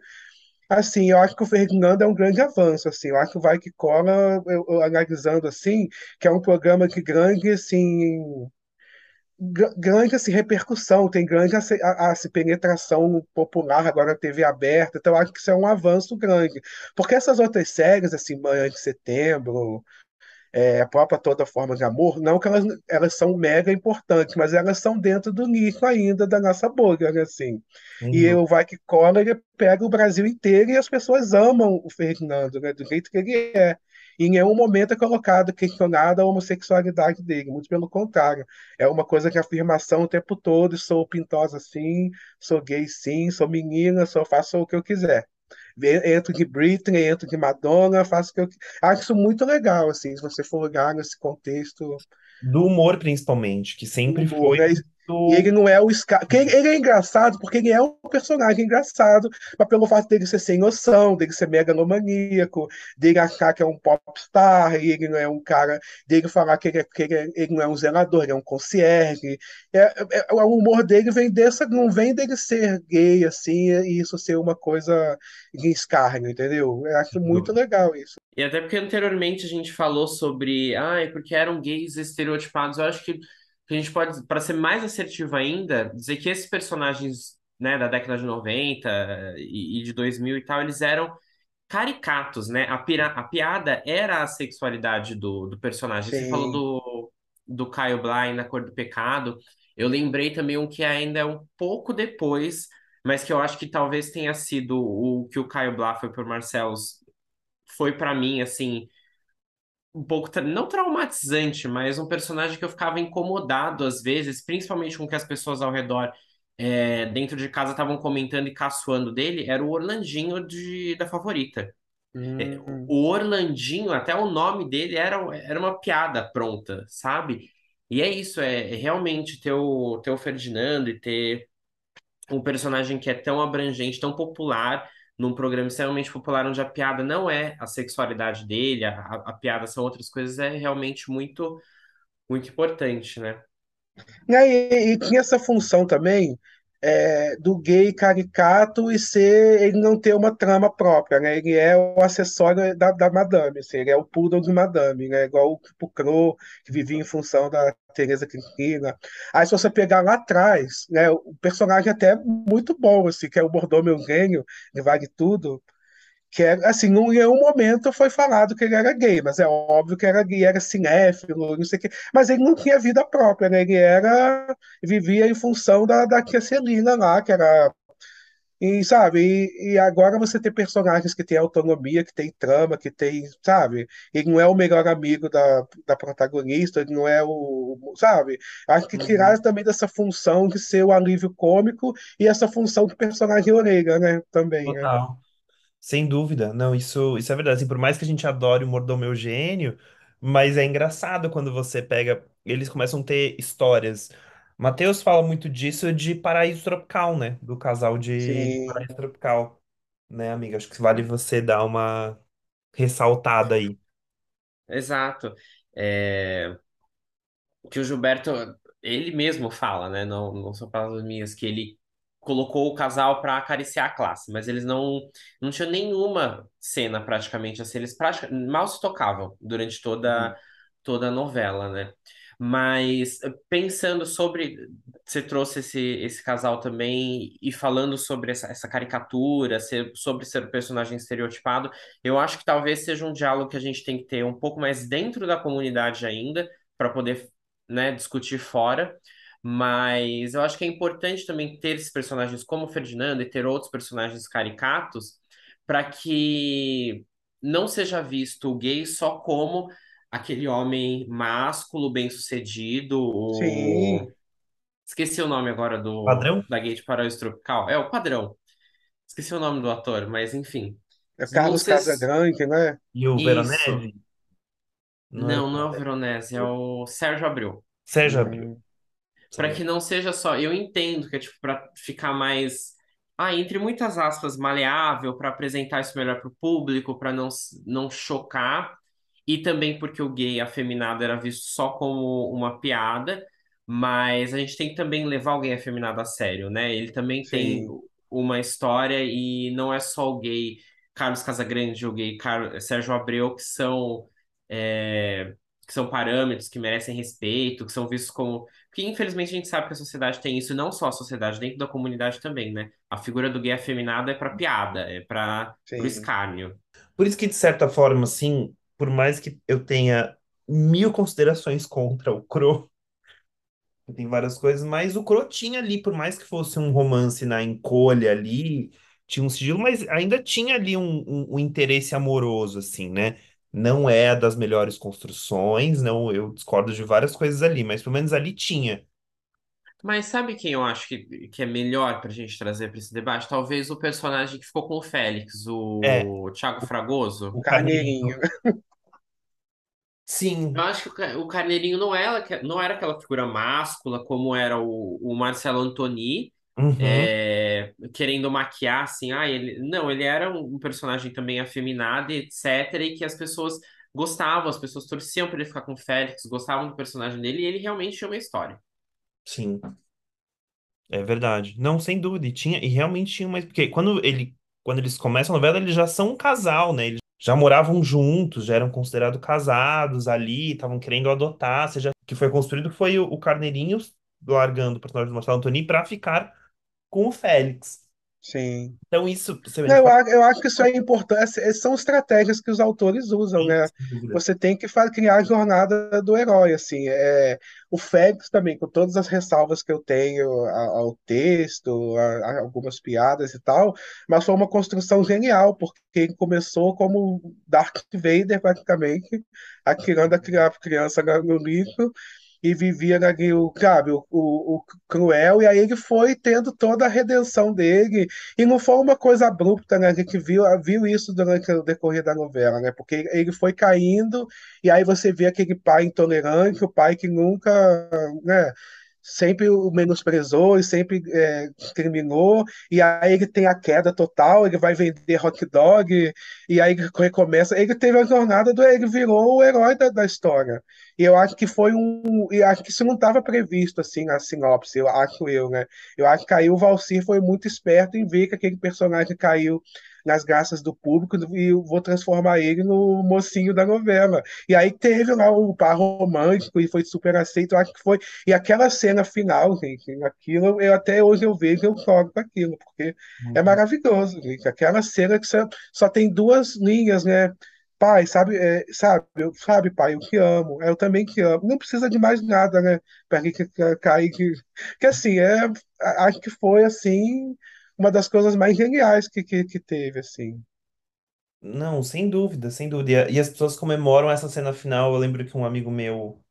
Speaker 3: Assim, eu acho que o Ferdinando é um grande avanço, assim, eu acho que o Vai Que Cola, eu, eu, analisando assim, que é um programa que grande, assim, grande assim, repercussão, tem grande assim, a, a, penetração popular agora na TV aberta, então acho que isso é um avanço grande. Porque essas outras séries, assim, Manhã de Setembro, é, a própria Toda Forma de Amor, não que elas, elas são mega importantes, mas elas são dentro do nicho ainda da nossa bolha, né, assim. E o Vai Que Cola, ele pega o Brasil inteiro e as pessoas amam o Ferdinando, né, do jeito que ele é. E em nenhum momento é colocado, questionada a homossexualidade dele, muito pelo contrário. É uma coisa que afirmação o tempo todo, sou pintosa sim, sou gay sim, sou menina, sou, faço o que eu quiser entro de Britney, entro de Madonna, faço o que eu acho isso muito legal, assim, se você for olhar nesse contexto
Speaker 1: do humor principalmente, que sempre
Speaker 3: humor,
Speaker 1: foi
Speaker 3: né? E
Speaker 1: muito...
Speaker 3: ele não é o Scar. Ele, ele é engraçado porque ele é um personagem engraçado, mas pelo fato dele ser sem noção, dele ser megalomaníaco, dele achar que é um popstar, e ele não é um cara, dele falar que ele, é, que ele, é, ele não é um zelador, ele é um concierge. É, é, o humor dele vem dessa, não vem dele ser gay, assim, e isso ser uma coisa de escárnio, entendeu? Eu acho muito legal isso.
Speaker 2: E até porque anteriormente a gente falou sobre, ai, porque eram gays estereotipados. Eu acho que a gente pode, para ser mais assertivo ainda, dizer que esses personagens, né, da década de 90 e, e de 2000 e tal, eles eram caricatos, né? A, pira, a piada era a sexualidade do, do personagem. Você falou
Speaker 3: Sim.
Speaker 2: do, do Caio Blay na Cor do Pecado. Eu lembrei também um que ainda é um pouco depois, mas que eu acho que talvez tenha sido o que o Caio Blá foi por Marcelos foi para mim assim um pouco, não traumatizante, mas um personagem que eu ficava incomodado às vezes, principalmente com o que as pessoas ao redor, é, dentro de casa, estavam comentando e caçoando dele, era o Orlandinho de, da Favorita. É,
Speaker 3: Hum,
Speaker 2: o Orlandinho, até o nome dele era, era uma piada pronta, sabe? E é isso, é, é realmente ter o, ter o Ferdinando e ter um personagem que é tão abrangente, tão popular, num programa extremamente popular, onde a piada não é a sexualidade dele, a, a, piada são outras coisas, é realmente muito, muito importante, né?
Speaker 3: Né, E, e tinha essa função também é, do gay caricato e ser ele não ter uma trama própria, né? Ele é o acessório da, da madame, assim, ele é o poodle de madame, né? Igual o Kiko Crow, que vivia em função da Teresa Cristina. Aí se você pegar lá atrás, né, o personagem até é muito bom, assim, que é o Mordomo Eugênio, que vale tudo, que é assim, em nenhum momento foi falado que ele era gay, mas é óbvio que era gay, era cinéfilo, não sei o quê, mas ele não tinha vida própria, né? Ele era, vivia em função da, da tia Celina lá, que era, e sabe, e, e agora você tem personagens que têm autonomia, que tem trama, que tem, sabe, ele não é o melhor amigo da, da protagonista, ele não é o, sabe, acho que
Speaker 2: Uhum.
Speaker 3: também dessa função de ser o alívio cômico e essa função de personagem orelha, né, também, né?
Speaker 1: Sem dúvida. Não, isso, isso é verdade. Assim, por mais que a gente adore o Mordomo Eugênio, mas é engraçado quando você pega. Eles começam a ter histórias. Matheus fala muito disso de Paraíso Tropical, né? Do casal de, de
Speaker 3: Sim.
Speaker 1: Paraíso Tropical, né, amiga? Acho que vale você dar uma ressaltada aí.
Speaker 2: Exato. É, que o Gilberto, ele mesmo fala, né? Não, não são palavras minhas, que ele colocou o casal para acariciar a classe, mas eles não não tinham nenhuma cena praticamente assim, eles pratica, mal se tocavam durante toda
Speaker 1: Uhum.
Speaker 2: toda a novela, né? Mas eh, pensando sobre, você trouxe esse, esse casal também e falando sobre essa, essa caricatura, ser, sobre ser um personagem estereotipado, eu acho que talvez seja um diálogo que a gente tem que ter um pouco mais dentro da comunidade ainda, para poder né, discutir fora. Mas eu acho que é importante também ter esses personagens como o Ferdinando e ter outros personagens caricatos para que não seja visto o gay só como aquele homem másculo, bem-sucedido,
Speaker 3: Sim.
Speaker 2: Esqueci o nome agora do
Speaker 1: Padrão?
Speaker 2: da Gay de Paraíso Tropical. É o padrão. Esqueci o nome do ator, mas enfim.
Speaker 3: é
Speaker 2: Não
Speaker 3: Carlos
Speaker 2: sei se...
Speaker 3: Casagrande, né?
Speaker 1: E o
Speaker 2: Isso.
Speaker 1: Veronese? Não o
Speaker 2: Não, não é o
Speaker 1: Veronese.
Speaker 2: Veronese, é o Sérgio Abreu.
Speaker 1: Sérgio Abreu.
Speaker 2: Para que não seja só. Eu entendo que é tipo para ficar mais, ah, entre muitas aspas, maleável, para apresentar isso melhor para o público, para não não chocar, e também porque o gay afeminado era visto só como uma piada, mas a gente tem que também levar alguém afeminado a sério, né? Ele também tem
Speaker 3: sim,
Speaker 2: uma história e não é só o gay Carlos Casagrande, o gay Car... Sérgio Abreu que são é, que são parâmetros que merecem respeito, que são vistos como porque, infelizmente, a gente sabe que a sociedade tem isso, não só a sociedade, dentro da comunidade também, né? A figura do gay afeminado é pra piada, é para
Speaker 3: sim,
Speaker 2: escárnio.
Speaker 1: Por isso que, de certa forma, assim, por mais que eu tenha mil considerações contra o Cro, tem várias coisas, mas o Cro tinha ali, por mais que fosse um romance na encolha ali, tinha um sigilo, mas ainda tinha ali um, um, um interesse amoroso, assim, né? Não é das melhores construções, não, eu discordo de várias coisas ali, mas pelo menos ali tinha.
Speaker 2: Mas sabe quem eu acho que, que é melhor pra gente trazer para esse debate? Talvez o personagem que ficou com o Félix,
Speaker 1: É,
Speaker 2: o Thiago Fragoso.
Speaker 1: o
Speaker 3: Carneirinho.
Speaker 1: Carneirinho.
Speaker 2: Eu
Speaker 1: Sim,
Speaker 2: acho que o Ca- o Carneirinho não era, não era aquela figura máscula como era o, o Marcelo Antoni,
Speaker 1: uhum,
Speaker 2: é, querendo maquiar assim, ah, ele, não, ele era um, personagem também afeminado, etc, e que as pessoas gostavam, as pessoas torciam para ele ficar com o Félix, gostavam do personagem dele, e ele realmente tinha uma história.
Speaker 1: sim. É verdade. Não, sem dúvida. E tinha, e realmente tinha mais. Porque quando ele, quando eles começam a novela, eles já são um casal, né? Eles já moravam juntos, já eram considerados casados ali, estavam querendo adotar. Seja, o que foi construído foi o, o Carneirinho largando o personagem do Marcelo Antoni para ficar com o Félix.
Speaker 3: sim.
Speaker 1: Então, isso, você
Speaker 3: Não, eu,
Speaker 1: fala,
Speaker 3: a- eu acho que isso é importante. São estratégias que os autores usam,
Speaker 1: sim,
Speaker 3: né? Você tem que criar a jornada do herói, assim. É, o Félix também, com todas as ressalvas que eu tenho ao texto, a, a algumas piadas e tal, mas foi uma construção genial, porque ele começou como Darth Vader, praticamente, atirando a criança no livro, e vivia o, sabe, o, o, o cruel, e aí ele foi tendo toda a redenção dele, e não foi uma coisa abrupta, né? A gente viu, viu isso durante o decorrer da novela, né? Porque ele foi caindo, e aí você vê aquele pai intolerante, o pai que nunca, né? Sempre o menosprezou e sempre é, discriminou, e aí ele tem a queda total, ele vai vender hot dog, e aí ele recomeça. Ele teve a jornada do. Ele virou o herói da, da história. E eu acho que foi um. E acho que isso não estava previsto assim na sinopse, eu acho eu, né? Eu acho que aí o Valsir foi muito esperto em ver que aquele personagem caiu nas graças do público e vou transformar ele no mocinho da novela. E aí teve lá o par romântico e foi super aceito, eu acho que foi. E aquela cena final, gente, aquilo, eu até hoje eu vejo, eu choro com aquilo, porque é
Speaker 1: Uhum.
Speaker 3: maravilhoso, gente. Aquela cena que só, só tem duas linhas, né? Pai, sabe, é, sabe, eu, sabe, pai, eu te amo, eu também te amo. Não precisa de mais nada, né? Para que cair que, que assim, é, acho que foi assim uma das coisas mais geniais que, que, que teve, assim.
Speaker 1: Não, sem dúvida, sem dúvida. E, a- as pessoas comemoram essa cena final. Eu lembro que um amigo meu,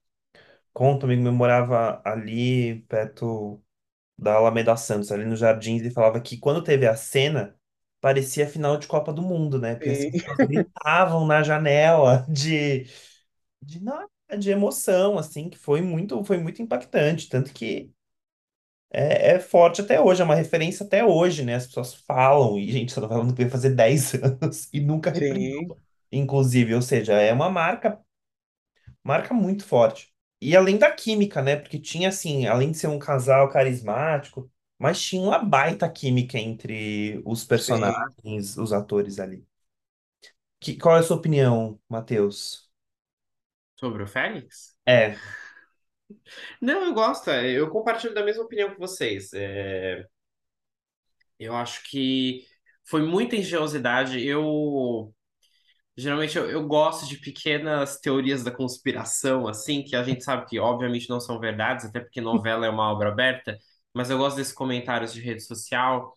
Speaker 1: conta, um amigo meu morava ali perto da Alameda Santos, ali nos Jardins, e falava que quando teve a cena, parecia final de Copa do Mundo, né? Porque as pessoas gritavam na janela de, de, nada, de emoção, assim, que foi muito, foi muito impactante. Tanto que é, é forte até hoje, é uma referência até hoje, né? As pessoas falam, e gente, essa novela não veio fazer 10 anos e nunca reprisou,
Speaker 3: sim,
Speaker 1: inclusive, ou seja, é uma marca, marca muito forte. E além da química, né? Porque tinha assim, além de ser um casal carismático, mas tinha uma baita química entre os
Speaker 3: sim.
Speaker 1: personagens, os atores ali. Que, qual é a sua opinião, Matheus?
Speaker 2: Sobre o Félix?
Speaker 1: É,
Speaker 2: Não, eu gosto. é, Eu compartilho da mesma opinião que vocês. É, eu acho que foi muita engenhosidade. Eu geralmente eu, eu gosto de pequenas teorias da conspiração, assim, que a gente sabe que obviamente não são verdades, até porque novela é uma obra aberta. Mas eu gosto desses comentários de rede social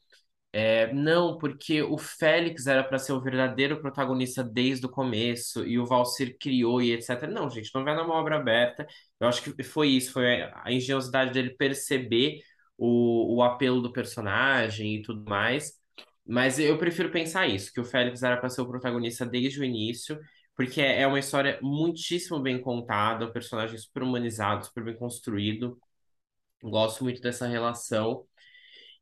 Speaker 2: É, não, porque o Félix era para ser o verdadeiro protagonista desde o começo e o Valsir criou e etc. Não, gente, novela é uma obra aberta. Eu acho que foi isso, foi a engenhosidade dele perceber o, o apelo do personagem e tudo mais. Mas eu prefiro pensar isso, que o Félix era para ser o protagonista desde o início, porque é é uma história muitíssimo bem contada, o personagem super humanizado, super bem construído. Gosto muito dessa relação.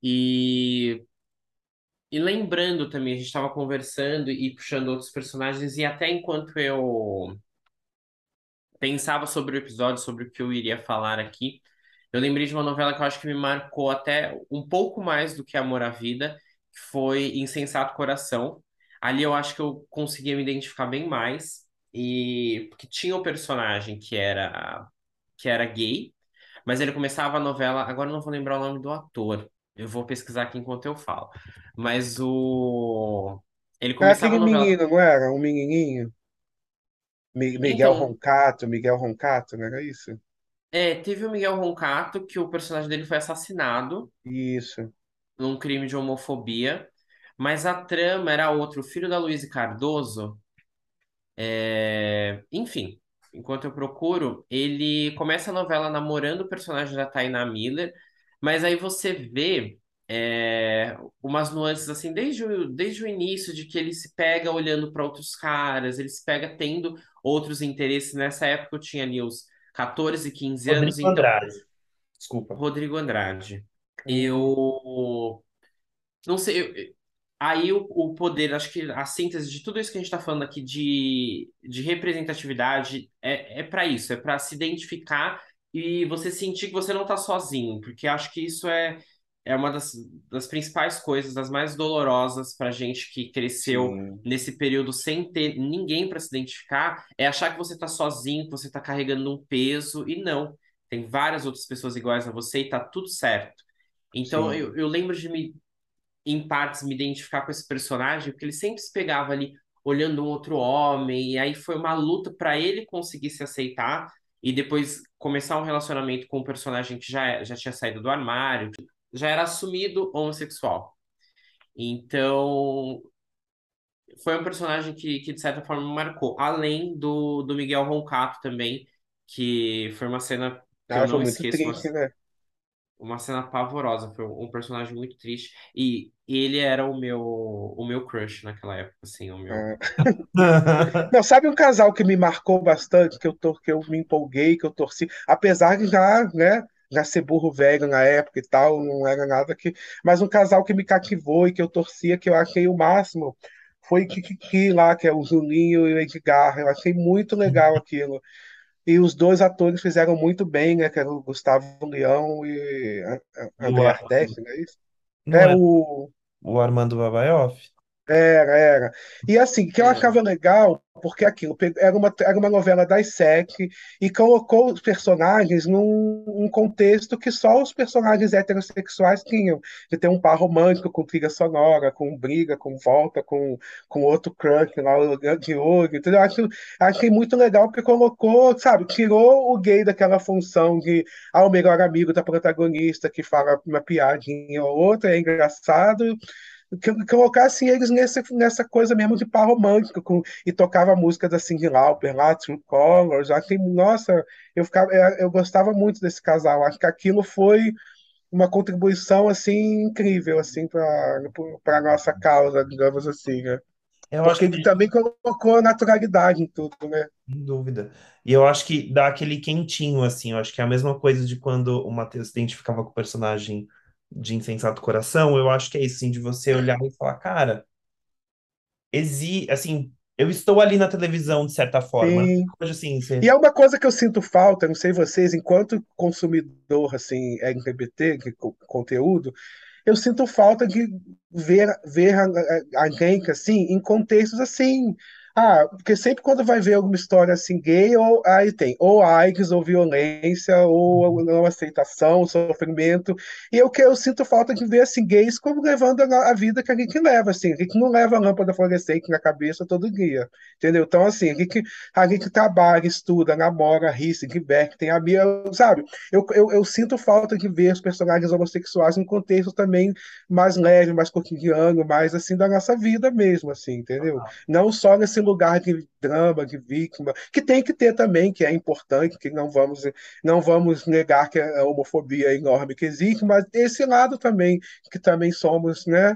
Speaker 2: E e lembrando também, a gente estava conversando e puxando outros personagens, e até enquanto eu pensava sobre o episódio, sobre o que eu iria falar aqui, eu lembrei de uma novela que eu acho que me marcou até um pouco mais do que Amor à Vida, que foi Insensato Coração. Ali eu acho que eu conseguia me identificar bem mais, e porque tinha um personagem que era que era gay, mas ele começava a novela, agora não vou lembrar o nome do ator. Eu vou pesquisar aqui enquanto eu falo. Mas o ele
Speaker 3: É
Speaker 2: começava a
Speaker 3: aquele
Speaker 2: novela.
Speaker 3: menino, não era? Um menininho? Mi- Miguel
Speaker 2: Então,
Speaker 3: Roncato, Miguel Roncato, não era isso?
Speaker 2: é, teve o Miguel Roncato, que o personagem dele foi assassinado
Speaker 3: Isso,
Speaker 2: num crime de homofobia, mas a trama era outra. O filho da Luísa Cardoso É, Enfim, enquanto eu procuro, ele começa a novela namorando o personagem da Taina Miller, mas aí você vê é, umas nuances assim, desde o, desde o início, de que ele se pega olhando para outros caras, ele se pega tendo outros interesses. Nessa época eu tinha ali os 14, 15 anos,
Speaker 1: Rodrigo
Speaker 2: então,
Speaker 1: Andrade, desculpa.
Speaker 2: Rodrigo Andrade.
Speaker 3: Hum,
Speaker 2: Eu não sei, eu- aí o, o poder, acho que a síntese de tudo isso que a gente está falando aqui de, de representatividade é, é para isso, é para se identificar e você sentir que você não está sozinho, porque acho que isso é, é uma das, das principais coisas, das mais dolorosas para gente que cresceu
Speaker 3: sim,
Speaker 2: nesse período sem ter ninguém para se identificar, é achar que você está sozinho, que você está carregando um peso, e não. Tem várias outras pessoas iguais a você e tá tudo certo. Então,
Speaker 3: sim,
Speaker 2: eu, eu lembro de me em partes, me identificar com esse personagem, porque ele sempre se pegava ali olhando um outro homem, e aí foi uma luta para ele conseguir se aceitar e depois começar um relacionamento com um personagem que já, já tinha saído do armário, já era assumido homossexual. Então, foi um personagem que, que de certa forma marcou, além do, do Miguel Roncato também, que foi uma cena que
Speaker 3: Ah,
Speaker 2: eu não
Speaker 3: muito
Speaker 2: esqueço, uma,
Speaker 3: triste, né?
Speaker 2: Uma cena pavorosa, foi um personagem muito triste, e ele era o meu, o meu crush naquela época, assim, o meu...
Speaker 3: Ah. Não, sabe um casal que me marcou bastante, que eu, tor que eu me empolguei, que eu torci, apesar de já, né, já ser burro velho na época e tal, não era nada que. Mas um casal que me cativou e que eu torcia, que eu achei o máximo, foi Kikiki lá, que é o Juninho e o Edgar. Eu achei muito legal aquilo. E os dois atores fizeram muito bem, né, que era o Gustavo Leão e André Ardec, não é isso?
Speaker 1: não
Speaker 3: É
Speaker 1: é
Speaker 3: o.
Speaker 1: o Armando Babaioff?
Speaker 3: Era, era. E assim, que eu
Speaker 2: Era.
Speaker 3: achava legal, porque aquilo era uma, era uma novela das sete e colocou os personagens num, num contexto que só os personagens heterossexuais tinham. De ter um par romântico com trilha sonora, com briga, com volta, com, com outro crush lá, de olho. Entendeu? Eu acho, achei muito legal porque colocou, sabe, tirou o gay daquela função de ah, o melhor amigo da protagonista que fala uma piadinha ou outra, é engraçado que colocassem eles nesse, nessa coisa mesmo de par romântico com, e tocava a música da Cyndi Lauper lá, True Colors, achei, nossa, eu, ficava, eu, eu gostava muito desse casal, acho que aquilo foi uma contribuição assim incrível assim para para nossa causa, digamos assim, né?
Speaker 1: Eu acho
Speaker 3: Porque
Speaker 1: que
Speaker 3: ele também colocou naturalidade em tudo, né?
Speaker 1: Sem dúvida. E eu acho que dá aquele quentinho, assim. Eu acho que é a mesma coisa de quando o Matheus se identificava com o personagem de Insensato Coração. Eu acho que é isso, assim, de você olhar e falar, cara, exi assim, eu estou ali na televisão, de certa forma.
Speaker 3: Sim.
Speaker 1: coisa assim,
Speaker 3: E
Speaker 1: você...
Speaker 3: é uma coisa que eu sinto falta, não sei vocês, enquanto consumidor assim LGBT de conteúdo, eu sinto falta de ver, ver a, a, a gente assim em contextos assim. Ah, porque sempre quando vai ver alguma história assim gay, ou aí tem ou AIDS, ou violência, ou não aceitação, sofrimento. E eu que eu sinto falta de ver assim gays como levando a, a vida que a gente leva, assim. A gente não leva lâmpada fluorescente na cabeça todo dia, entendeu? Então assim, a gente, a gente trabalha, estuda, namora, ri, se diverte, tem amiga, sabe? Eu, eu, eu sinto falta de ver os personagens homossexuais em contexto também mais leve, mais cotidiano, mais assim da nossa vida mesmo, assim, entendeu? Não só nesse lugar de drama, de vítima, que tem que ter também, que é importante, que não vamos não vamos negar que a homofobia é enorme que existe, mas esse lado também, que também somos, né,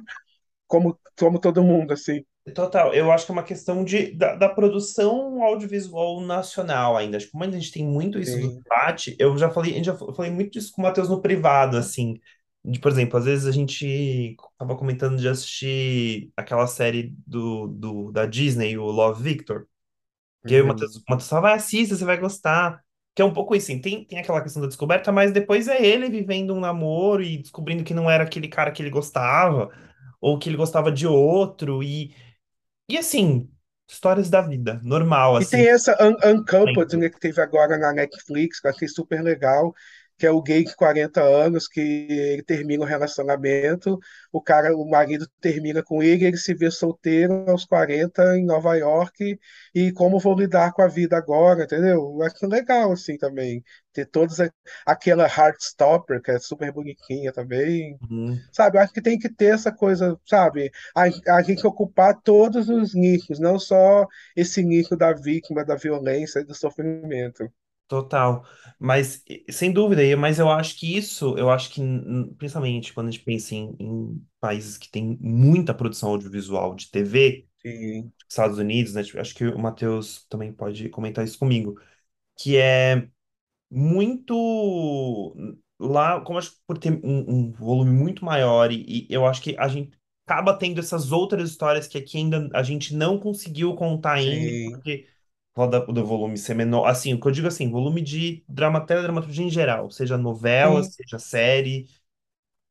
Speaker 3: como, como todo mundo, assim.
Speaker 1: Total, eu acho que é uma questão de, da, da produção audiovisual nacional ainda. Acho que como a gente tem muito isso do
Speaker 3: Sim.
Speaker 1: debate, eu já falei, a gente já fa- falei muito disso com o Matheus no privado, assim. De, por exemplo, às vezes a gente tava comentando de assistir aquela série do, do, da Disney, o Love, Victor. Que aí o Matheus,
Speaker 3: Uhum.
Speaker 1: o Matheus fala, vai, assista, você vai gostar. Que é um pouco isso, assim, tem, tem aquela questão da descoberta, mas depois é ele vivendo um namoro e descobrindo que não era aquele cara que ele gostava, ou que ele gostava de outro, e, e assim, histórias da vida, normal,
Speaker 3: E
Speaker 1: assim.
Speaker 3: tem essa Un Uncoupled, né, que teve agora na Netflix, que eu achei super legal, que é o gay de 40 anos, que ele termina o relacionamento, o cara, o marido termina com ele, ele se vê solteiro aos 40 em Nova York, e como vou lidar com a vida agora, entendeu? Eu acho legal, assim, também. Ter todas a- aquela Heartstopper, que é super bonitinha também.
Speaker 1: Hum,
Speaker 3: Sabe, eu acho que tem que ter essa coisa, sabe? A, a gente ocupar todos os nichos, não só esse nicho da vítima, da violência e do sofrimento.
Speaker 1: Total. Mas, e- sem dúvida, e- mas eu acho que isso, eu acho que, n- principalmente quando a gente pensa em, em países que têm muita produção audiovisual de TV,
Speaker 3: Sim,
Speaker 1: Estados Unidos, né? Tipo, Acho que o Matheus também pode comentar isso comigo, que é muito lá, como acho que por ter um, um volume muito maior e, e eu acho que a gente acaba tendo essas outras histórias que aqui ainda a gente não conseguiu contar ainda,
Speaker 3: sim,
Speaker 1: porque fala do volume ser menor, assim, o que eu digo assim, volume de drama, teledramaturgia em geral, seja novela,
Speaker 3: sim.
Speaker 1: seja série,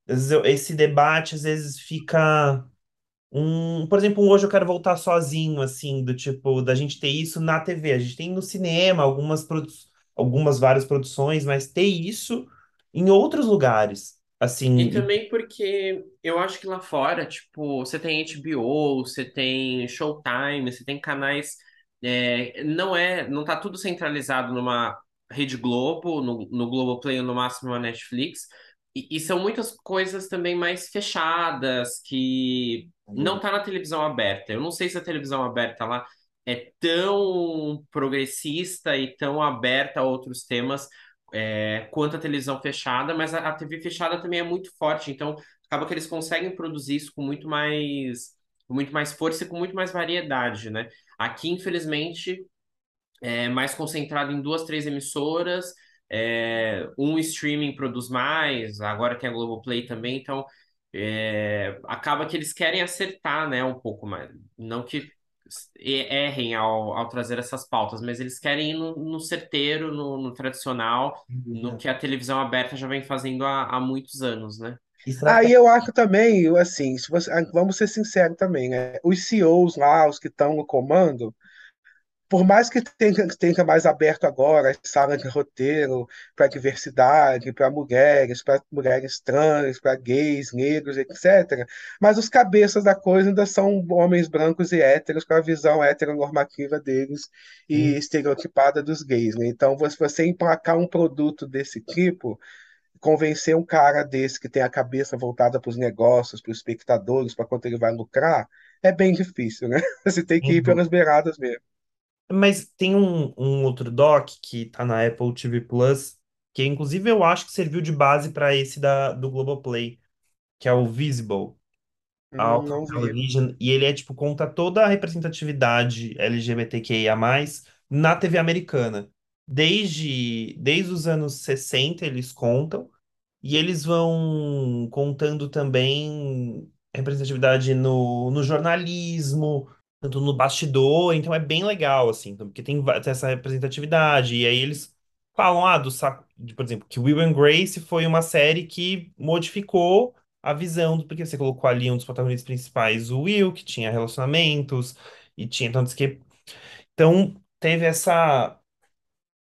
Speaker 1: às vezes eu- esse debate às vezes fica um, por exemplo, um Hoje Eu Quero Voltar Sozinho, assim, do tipo, da gente ter isso na TV. A gente tem no cinema algumas, produ algumas várias produções, mas ter isso em outros lugares.
Speaker 2: E
Speaker 1: Assim, e-
Speaker 2: também porque eu acho que lá fora, tipo, você tem HBO, você tem Showtime, você tem canais. É, não é, não tá tudo centralizado numa Rede Globo, no, no Globoplay ou no máximo na Netflix. E, e são muitas coisas também mais fechadas que não tá na televisão aberta. Eu não sei se a televisão aberta lá é tão progressista e tão aberta a outros temas é, quanto a televisão fechada, mas a, a TV fechada também é muito forte, então acaba que eles conseguem produzir isso com muito mais, com muito mais força e com muito mais variedade, né? Aqui, infelizmente, é mais concentrado em duas, três emissoras, é, um streaming produz mais, agora tem a Globoplay também, então é, acaba que eles querem acertar, né, um pouco mais. Não que errem ao, ao trazer essas pautas, mas eles querem ir no, no certeiro, no, no tradicional, no que a televisão aberta já vem fazendo há, há muitos anos, né?
Speaker 3: Aí eu acho também, assim, você, ah, vamos ser sinceros também, né? Os CEOs lá, os que estão no comando, por mais que tenha, tenha mais aberto agora as salas de roteiro para diversidade, para mulheres, para mulheres trans, para gays, negros, etc., mas os cabeças da coisa ainda são homens brancos e héteros com a visão heteronormativa deles e
Speaker 1: Hum,
Speaker 3: estereotipada dos gays, né? Então, se você emplacar um produto desse tipo, convencer um cara desse que tem a cabeça voltada para os negócios, para os espectadores, para quanto ele vai lucrar, é bem difícil, né? Você tem que ir
Speaker 1: uhum.
Speaker 3: pelas beiradas mesmo.
Speaker 1: Mas tem um, um outro doc que tá na Apple TV Plus, que inclusive eu acho que serviu de base para esse da, do Globoplay, que é o Visible.
Speaker 3: Hum, não.
Speaker 1: Television, e ele é tipo conta toda a representatividade LGBTQIA+, na TV americana. Desde, desde os anos 60 eles contam, e eles vão contando também representatividade no, no jornalismo, tanto no bastidor, então é bem legal, assim, então, porque tem va- essa representatividade, e aí eles falam, ah, do saco, de, por exemplo, que Will and Grace foi uma série que modificou a visão, porque você colocou ali um dos protagonistas principais, o Will, que tinha relacionamentos, e tinha tantos que... Então, teve essa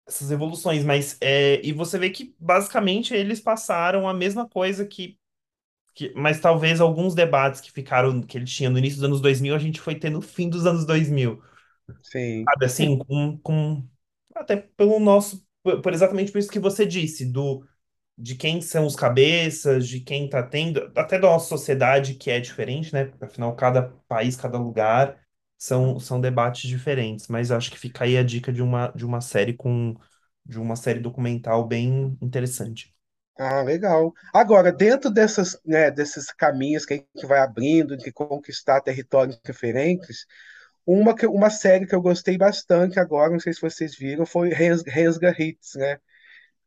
Speaker 1: essas evoluções, mas é, e você vê que basicamente eles passaram a mesma coisa que, que, mas talvez alguns debates que ficaram, que ele tinha no início dos anos 2000 a gente foi ter no fim dos anos 2000,
Speaker 3: Sim.
Speaker 1: sabe, assim, com, com até pelo nosso, por, por exatamente por isso que você disse, do de quem são os cabeças, de quem tá tendo, até da nossa sociedade que é diferente, né? Afinal, cada país, cada lugar são, são debates diferentes, mas acho que fica aí a dica de uma, de uma série com de uma série documental bem interessante.
Speaker 3: Ah, legal. Agora, dentro dessas, né, desses caminhos que a gente vai abrindo, de conquistar territórios diferentes, uma, que, uma série que eu gostei bastante agora, não sei se vocês viram, foi Rensga Hits, né?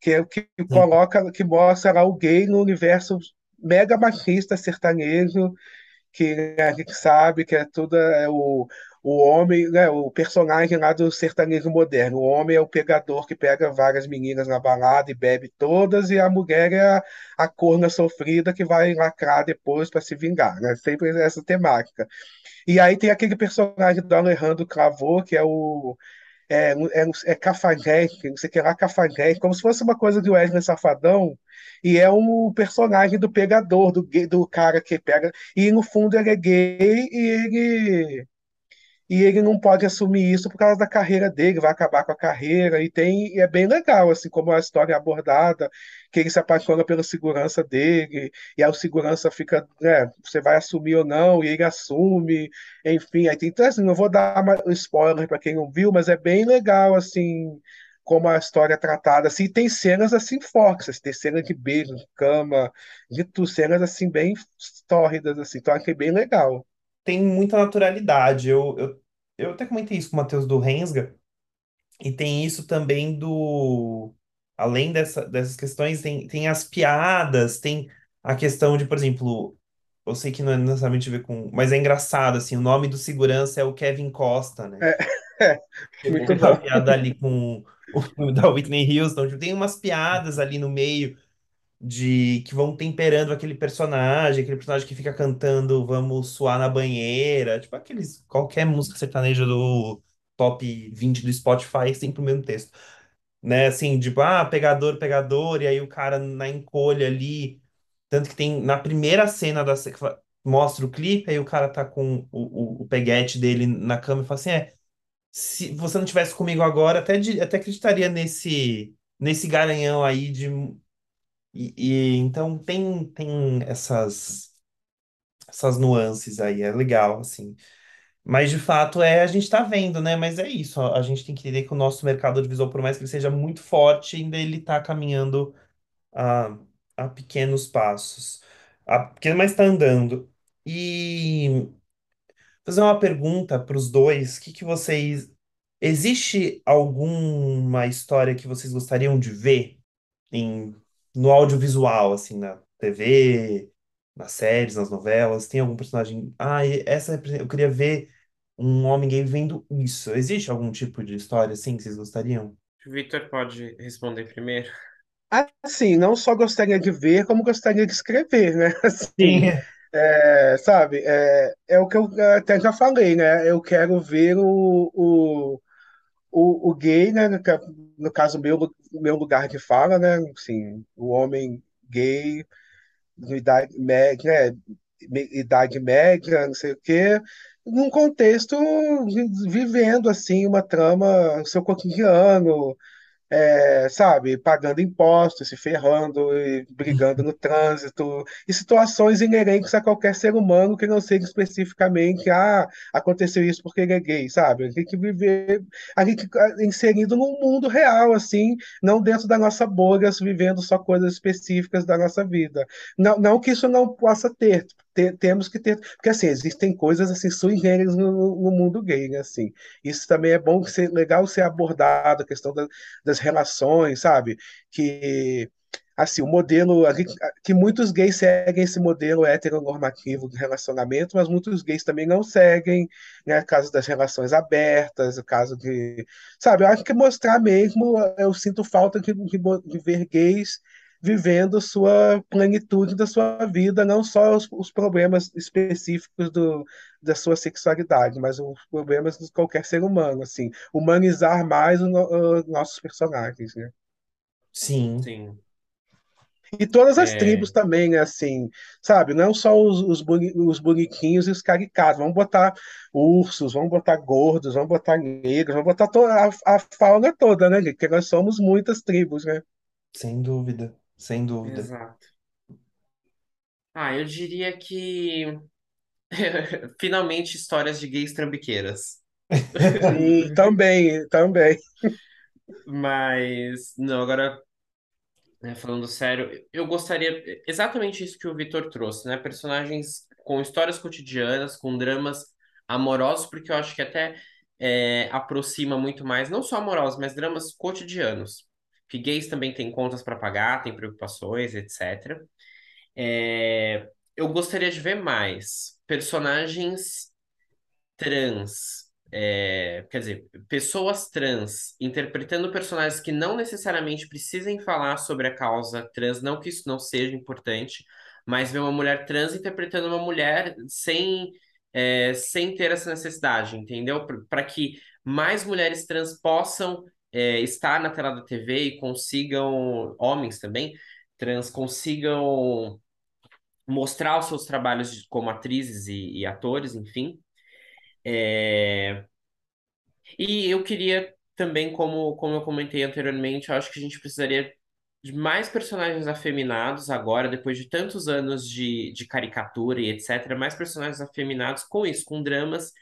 Speaker 3: Que é o que coloca, que mostra lá o gay no universo mega machista sertanejo que a gente sabe que é tudo é o, o homem, né, o personagem lá do sertanejo moderno. O homem é o pegador que pega várias meninas na balada e bebe todas, e a mulher é a, a corna sofrida que vai lacrar depois para se vingar, né? Sempre essa temática. E aí tem aquele personagem do Alejandro Clavô, que é o é, é, é cafajeste, não sei o que lá, cafajeste, como se fosse uma coisa de Wesley Safadão, e é um personagem do pegador, do, do cara que pega, e no fundo ele é gay e ele e ele não pode assumir isso por causa da carreira dele, vai acabar com a carreira, e tem, e é bem legal, assim, como a história é abordada, que ele se apaixona pela segurança dele, e aí o segurança fica, né, você vai assumir ou não, e ele assume, enfim, aí tem, então, assim, não vou dar spoiler para quem não viu, mas é bem legal, assim, como a história é tratada, assim, tem cenas, assim, fortes, tem cenas de beijo, cama, de tudo, cenas, assim, bem tórridas, assim, então achei bem legal.
Speaker 1: Tem muita naturalidade. Eu, eu, eu até comentei isso com o Matheus do Rensga, e tem isso também do. Além dessa, dessas questões, tem, tem as piadas, tem a questão de, por exemplo, eu sei que não é necessariamente a ver com. Mas é engraçado, assim, o nome do segurança é o Kevin Costa, né?
Speaker 3: É, é, muito
Speaker 1: tem uma
Speaker 3: bom.
Speaker 1: piada ali com o filme da Whitney Houston, tipo, tem umas piadas ali no meio de que vão temperando aquele personagem, aquele personagem que fica cantando Vamos suar na banheira, tipo aqueles qualquer música sertaneja do top 20 do Spotify, sempre o mesmo texto, né? Assim, tipo, ah, pegador, pegador, e aí o cara na encolha ali Tanto que tem na primeira cena da mostra o clipe, aí o cara tá com o, o, o peguete dele na cama e fala assim: é, se você não tivesse comigo agora, até, de- até acreditaria nesse, nesse garanhão aí de. E, e então tem, tem essas, essas nuances aí, é legal, assim. Mas de fato é, a gente tá vendo, né? Mas é isso, a gente tem que entender que o nosso mercado audiovisual, por mais que ele seja muito forte, ainda ele tá caminhando a, a pequenos passos. A, mas está andando. E fazer uma pergunta para os dois: que que vocês. Existe alguma história que vocês gostariam de ver em, no audiovisual, assim, na TV, nas séries, nas novelas? Tem algum personagem? Ah, essa representa- eu queria ver um homem gay vendo isso. Existe algum tipo de história assim que vocês gostariam?
Speaker 2: O Victor pode responder primeiro.
Speaker 3: Assim, não só gostaria de ver, como gostaria de escrever, né? Assim,
Speaker 1: Sim.
Speaker 3: é, sabe, é, é o que eu até já falei, né? Eu quero ver o, o, o, o gay, né? No, no caso, o meu, meu lugar de fala, né? Assim, o homem gay, de idade média, né? idade média, não sei o quê, num contexto vi- vivendo, assim, uma trama, seu cotidiano, é, sabe, pagando impostos, se ferrando, e brigando no trânsito, e situações inerentes a qualquer ser humano que não seja especificamente, ah, aconteceu isso porque ele é gay, sabe? A gente viver, a gente inserido num mundo real, assim, não dentro da nossa bolha, vivendo só coisas específicas da nossa vida. Não, não que isso não possa ter, te- temos que ter, porque assim, existem coisas assim sui generis no, no mundo gay, né, assim. Isso também é bom ser legal ser abordado, a questão da, das relações, sabe? Que assim, o modelo que muitos gays seguem esse modelo heteronormativo de relacionamento, mas muitos gays também não seguem, né? Caso das relações abertas, o caso de, sabe? Eu acho que mostrar mesmo, eu sinto falta de, de, de ver gays vivendo sua plenitude da sua vida, não só os, os problemas específicos do, da sua sexualidade, mas os problemas de qualquer ser humano, assim, humanizar mais os no- os nossos personagens, né?
Speaker 1: Sim.
Speaker 2: Sim.
Speaker 3: E todas as
Speaker 2: É,
Speaker 3: tribos também, né, assim, sabe? Não só os, os, boni- os bonitinhos e os caricatos. Vamos botar ursos, vamos botar gordos, vamos botar negros, vamos botar toda a, a fauna toda, né, gente? Porque nós somos muitas tribos, né?
Speaker 1: Sem dúvida, sem dúvida.
Speaker 2: exato. Ah, eu diria que finalmente histórias de gays trambiqueiras.
Speaker 3: Sim, também, também.
Speaker 2: Mas, não, agora, né, falando sério, eu gostaria exatamente isso que o Vitor trouxe, né? Personagens com histórias cotidianas, com dramas amorosos, porque eu acho que até é, aproxima muito mais, não só amorosos, mas dramas cotidianos. Que gays também têm contas para pagar, têm preocupações, etc. É, eu gostaria de ver mais personagens trans, é, quer dizer, pessoas trans interpretando personagens que não necessariamente precisem falar sobre a causa trans, não que isso não seja importante, mas ver uma mulher trans interpretando uma mulher sem, é, sem ter essa necessidade, entendeu? Para que mais mulheres trans possam é, estar na tela da TV e consigam, homens também, trans, consigam mostrar os seus trabalhos como atrizes e, e atores, enfim. É, E eu queria também, como, como eu comentei anteriormente, eu acho que a gente precisaria de mais personagens afeminados agora, depois de tantos anos de, de caricatura e etc., mais personagens afeminados com isso, com dramas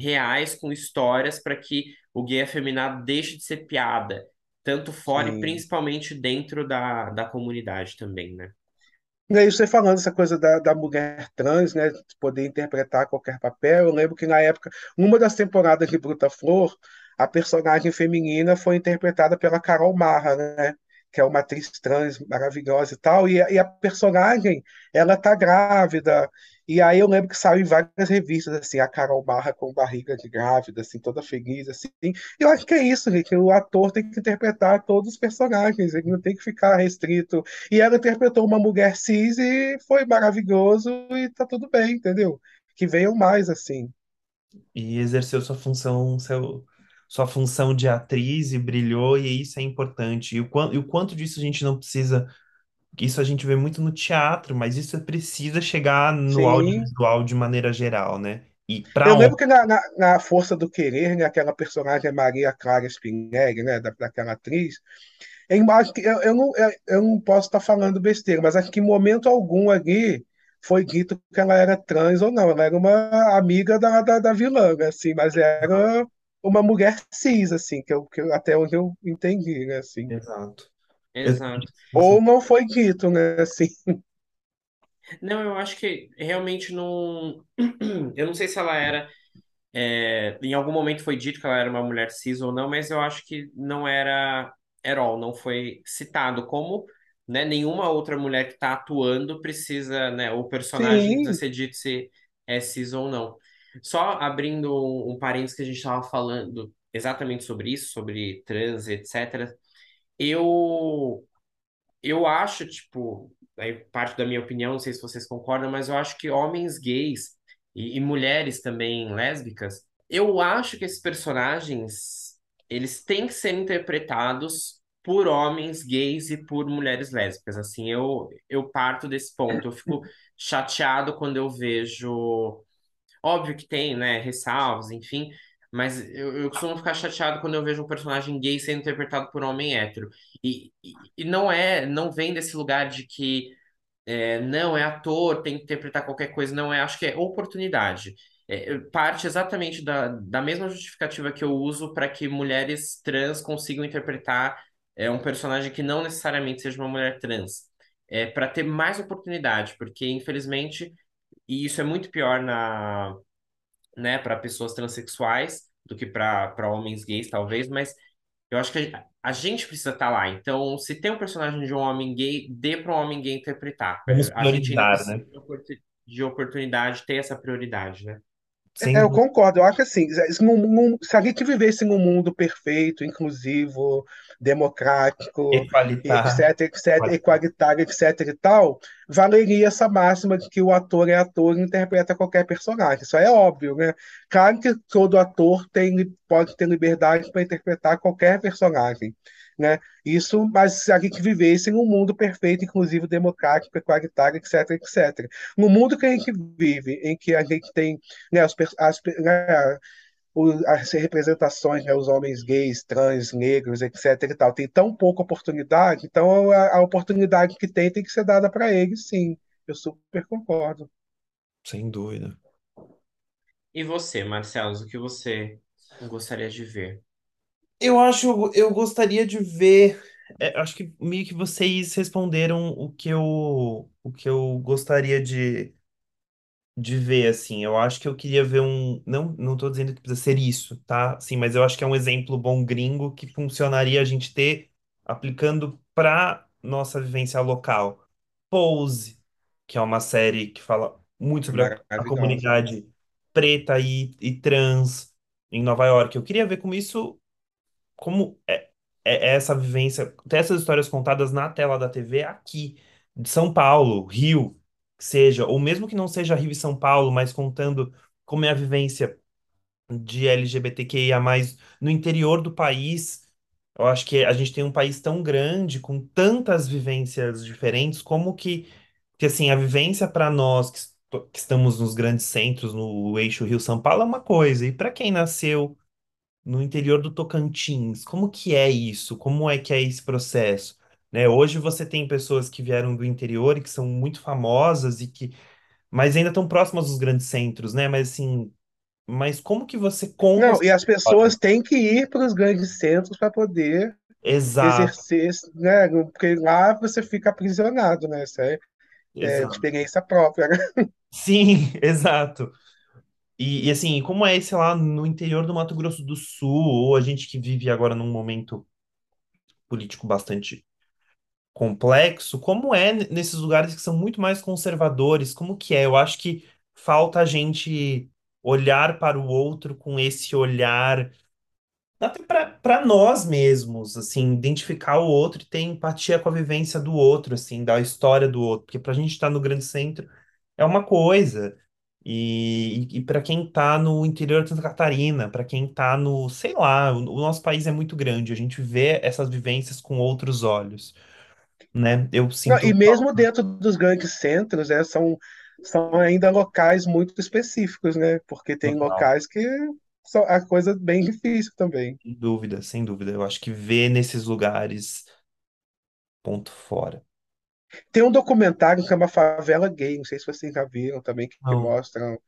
Speaker 2: reais, com histórias, para que o gay afeminado deixe de ser piada, tanto fora e
Speaker 3: Sim.
Speaker 2: principalmente dentro da, da comunidade também, né?
Speaker 3: E aí você falando essa coisa da, da mulher trans, né, de poder interpretar qualquer papel, eu lembro que na época, numa das temporadas de Bruta Flor, a personagem feminina foi interpretada pela Carol Marra, né, que é uma atriz trans maravilhosa e tal, e, a- e a personagem, ela tá grávida, e aí eu lembro que saiu em várias revistas, assim, a Carol Marra com barriga de grávida, assim, toda feliz, assim, eu acho que é isso, gente, o ator tem que interpretar todos os personagens, ele não tem que ficar restrito e ela interpretou uma mulher cis e foi maravilhoso e tá tudo bem, entendeu? Que venham mais assim.
Speaker 1: E exerceu sua função, seu, sua função de atriz e brilhou, e isso é importante. E o, quan- e o quanto disso a gente não precisa isso a gente vê muito no teatro, mas isso precisa chegar no
Speaker 3: Sim.
Speaker 1: audiovisual de maneira geral, né? E
Speaker 3: Eu
Speaker 1: para
Speaker 3: lembro
Speaker 1: onde?
Speaker 3: que na, na, na Força do Querer, né, aquela personagem Maria Clara Spinelli, né, da, daquela atriz, eu acho que eu, eu não, eu, eu não posso estar falando besteira, mas acho que em momento algum ali foi dito que ela era trans ou não. Ela era uma amiga da, da, da vilã, né, assim, mas era uma mulher cis, assim, que eu, que eu- até onde eu entendi, né, assim.
Speaker 1: Exato.
Speaker 2: Exato.
Speaker 3: Ou não foi dito, né, assim.
Speaker 2: Não, eu acho que realmente não. Eu não sei se ela era. é, em algum momento foi dito que ela era uma mulher cis ou não, mas eu acho que não era at all, não foi citado como, né, nenhuma outra mulher que está atuando precisa, né, o personagem precisa
Speaker 3: Sim,
Speaker 2: ser dito se é cis ou não. Só abrindo um, parênteses que a gente estava falando exatamente sobre isso, sobre trans, etc. Eu eu acho, tipo, aí parte da minha opinião, não sei se vocês concordam, mas eu acho que homens gays e, e mulheres também lésbicas, eu acho que esses personagens, eles têm que ser interpretados por homens gays e por mulheres lésbicas. Assim, eu, eu parto desse ponto. Eu fico chateado quando eu vejo Óbvio que tem, né, ressalvas, enfim, mas eu, eu costumo ficar chateado quando eu vejo um personagem gay sendo interpretado por um homem hétero. E, e, e não é, não vem desse lugar de que é, não é ator, tem que interpretar qualquer coisa, não é, acho que é oportunidade. É, parte exatamente da, da mesma justificativa que eu uso para que mulheres trans consigam interpretar é, um personagem que não necessariamente seja uma mulher trans. É, para ter mais oportunidade, porque infelizmente, e isso é muito pior na né, para pessoas transexuais do que para homens gays, talvez, mas eu acho que a, gente precisa estar lá. Então, se tem um personagem de um homem gay, dê para um homem gay interpretar.
Speaker 1: Vamos
Speaker 2: A gente ainda
Speaker 1: né?
Speaker 2: de oportunidade, ter essa prioridade, né?
Speaker 3: É,
Speaker 1: Sem
Speaker 3: Eu
Speaker 1: dúvida.
Speaker 3: concordo, eu acho assim, se num- num- se a gente vivesse num mundo perfeito, inclusivo, democrático,
Speaker 1: Equalitar.
Speaker 3: etc, etc, etc e tal, valeria essa máxima de que o ator é ator e interpreta qualquer personagem. Isso é óbvio, né? Claro que todo ator tem, pode ter liberdade para interpretar qualquer personagem, né? Isso, mas se a gente vivesse num mundo perfeito, inclusivo, democrático, igualitário, etc, etc. No mundo que a gente vive, em que a gente tem né, as, as, né, as representações, né, os homens gays, trans, negros, etc. e tal, tem tão pouca oportunidade, então a, a oportunidade que tem tem que ser dada para eles, sim. Eu super concordo.
Speaker 1: Sem dúvida.
Speaker 2: E você, Marcelo, o que você gostaria de ver?
Speaker 1: Eu acho, eu gostaria de ver. é, acho que meio que vocês responderam o que eu, o que eu gostaria de, de ver, assim. Eu acho que eu queria ver um. Não, não tô dizendo que precisa ser isso, tá? Sim, mas eu acho que é um exemplo bom gringo que funcionaria a gente ter aplicando para nossa vivência local. Pose, que é uma série que fala muito sobre a, a
Speaker 3: maravilhosa.
Speaker 1: comunidade preta e, e trans em Nova York. Eu queria ver como isso como é, é é essa vivência, ter essas histórias contadas na tela da TV aqui, de São Paulo, Rio, seja, ou mesmo que não seja Rio e São Paulo, mas contando como é a vivência de LGBTQIA+, no interior do país. Eu acho que a gente tem um país tão grande, com tantas vivências diferentes, como que, que assim, a vivência para nós que, que estamos nos grandes centros, no eixo Rio-São Paulo, é uma coisa, e para quem nasceu no interior do Tocantins. Como que é isso? Como é que é esse processo? Né? Hoje você tem pessoas que vieram do interior e que são muito famosas e que, mas ainda estão próximas dos grandes centros, né? Mas assim, mas como que você conta
Speaker 3: Não, e as pessoas têm que ir para os grandes centros para poder
Speaker 1: Exato,
Speaker 3: exercer, né? Porque lá você fica aprisionado, né? Isso é, é experiência própria, né?
Speaker 1: Sim, exato. E, e assim, como é esse lá no interior do Mato Grosso do Sul, ou a gente que vive agora num momento político bastante complexo, como é nesses lugares que são muito mais conservadores? Como que é? Eu acho que falta a gente olhar para o outro com esse olhar, até para nós mesmos, assim, identificar o outro e ter empatia com a vivência do outro, assim, da história do outro, porque para a gente estar no grande centro é uma coisa. E, e, para quem está no interior de Santa Catarina, para quem está no, sei lá, o, o nosso país é muito grande, a gente vê essas vivências com outros olhos. né? Eu
Speaker 3: Não, E
Speaker 1: sinto
Speaker 3: mesmo dentro dos grandes centros, né, são, são ainda locais muito específicos, né? Porque tem
Speaker 1: total,
Speaker 3: locais que são a coisa bem difícil também.
Speaker 1: sem dúvida, sem dúvida. Eu acho que ver nesses lugares, ponto fora.
Speaker 3: Tem um documentário que é uma favela gay, não sei se vocês já viram também, que, que
Speaker 1: Não.
Speaker 3: mostram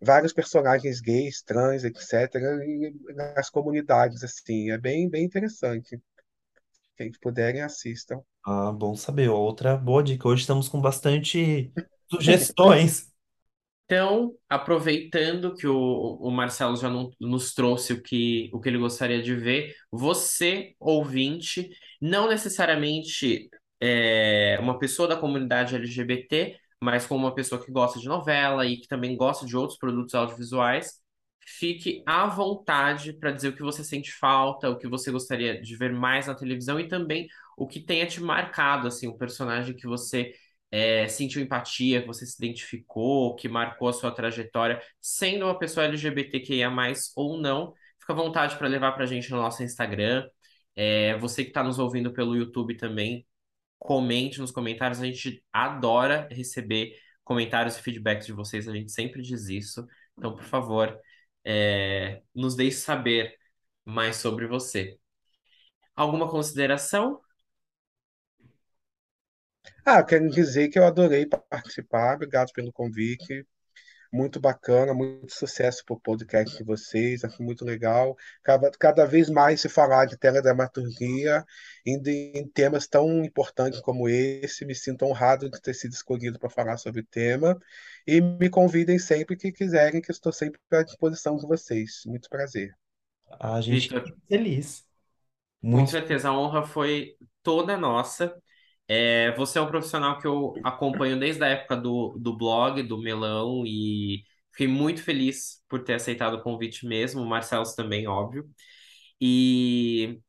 Speaker 3: vários personagens gays, trans, etc., nas comunidades, assim. É bem, bem interessante. Quem puderem, assistam.
Speaker 1: Ah, bom saber. Outra boa dica. Hoje estamos com bastante sugestões.
Speaker 2: Então, aproveitando que o, o Marcelo já não- nos trouxe o que, o que ele gostaria de ver, você, ouvinte, não necessariamente é, uma pessoa da comunidade LGBT, mas como uma pessoa que gosta de novela e que também gosta de outros produtos audiovisuais, fique à vontade para dizer o que você sente falta, o que você gostaria de ver mais na televisão e também o que tenha te marcado, assim, um personagem que você é, sentiu empatia, que você se identificou, que marcou a sua trajetória, sendo uma pessoa LGBTQIA+, ou não, fica à vontade para levar para a gente no nosso Instagram. É, você que está nos ouvindo pelo YouTube também, comente nos comentários, a gente adora receber comentários e feedbacks de vocês, a gente sempre diz isso. Então, por favor, é, nos deixe saber mais sobre você. Alguma consideração?
Speaker 3: Ah, quero dizer que eu adorei participar. Obrigado pelo convite. Muito bacana, muito sucesso para o podcast de vocês, acho muito legal. Cada, cada vez mais se falar de teledramaturgia, indo em temas tão importantes como esse, me sinto honrado de ter sido escolhido para falar sobre o tema. E me convidem sempre que quiserem, que estou sempre à disposição de vocês. Muito prazer.
Speaker 1: A gente fica feliz.
Speaker 2: Com
Speaker 1: Muito.
Speaker 2: certeza, a honra foi toda nossa. É, você é um profissional que eu acompanho desde a época do, do blog, do Melão, e fiquei muito feliz por ter aceitado o convite mesmo, o Marcelo também, óbvio. E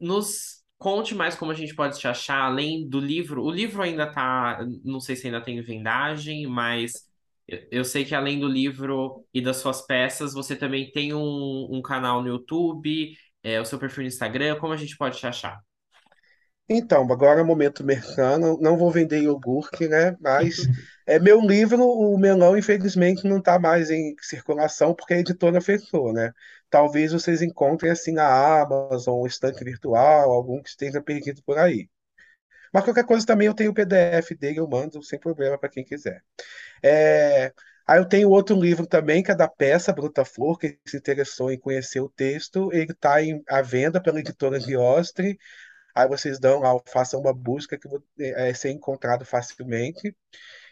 Speaker 2: nos conte mais como a gente pode te achar, além do livro. O livro ainda tá, não sei se ainda tem vendagem, mas eu sei que além do livro e das suas peças, você também tem um, um canal no YouTube, é, o seu perfil no Instagram. Como a gente pode te achar?
Speaker 3: Então, agora é o momento mercano. Não vou vender iogurte, né? Mas é meu livro, o Melão, infelizmente, não está mais em circulação porque a editora fechou, né? Talvez vocês encontrem assim na Amazon, estante virtual, algum que esteja perdido por aí. Mas qualquer coisa também eu tenho o PDF dele, eu mando sem problema para quem quiser. É, Aí eu tenho outro livro também, que é da peça Bruta Flor, que se interessou em conhecer o texto. Ele está à venda pela editora Giostre. Aí vocês dão lá, façam uma busca que vai é, ser encontrado facilmente.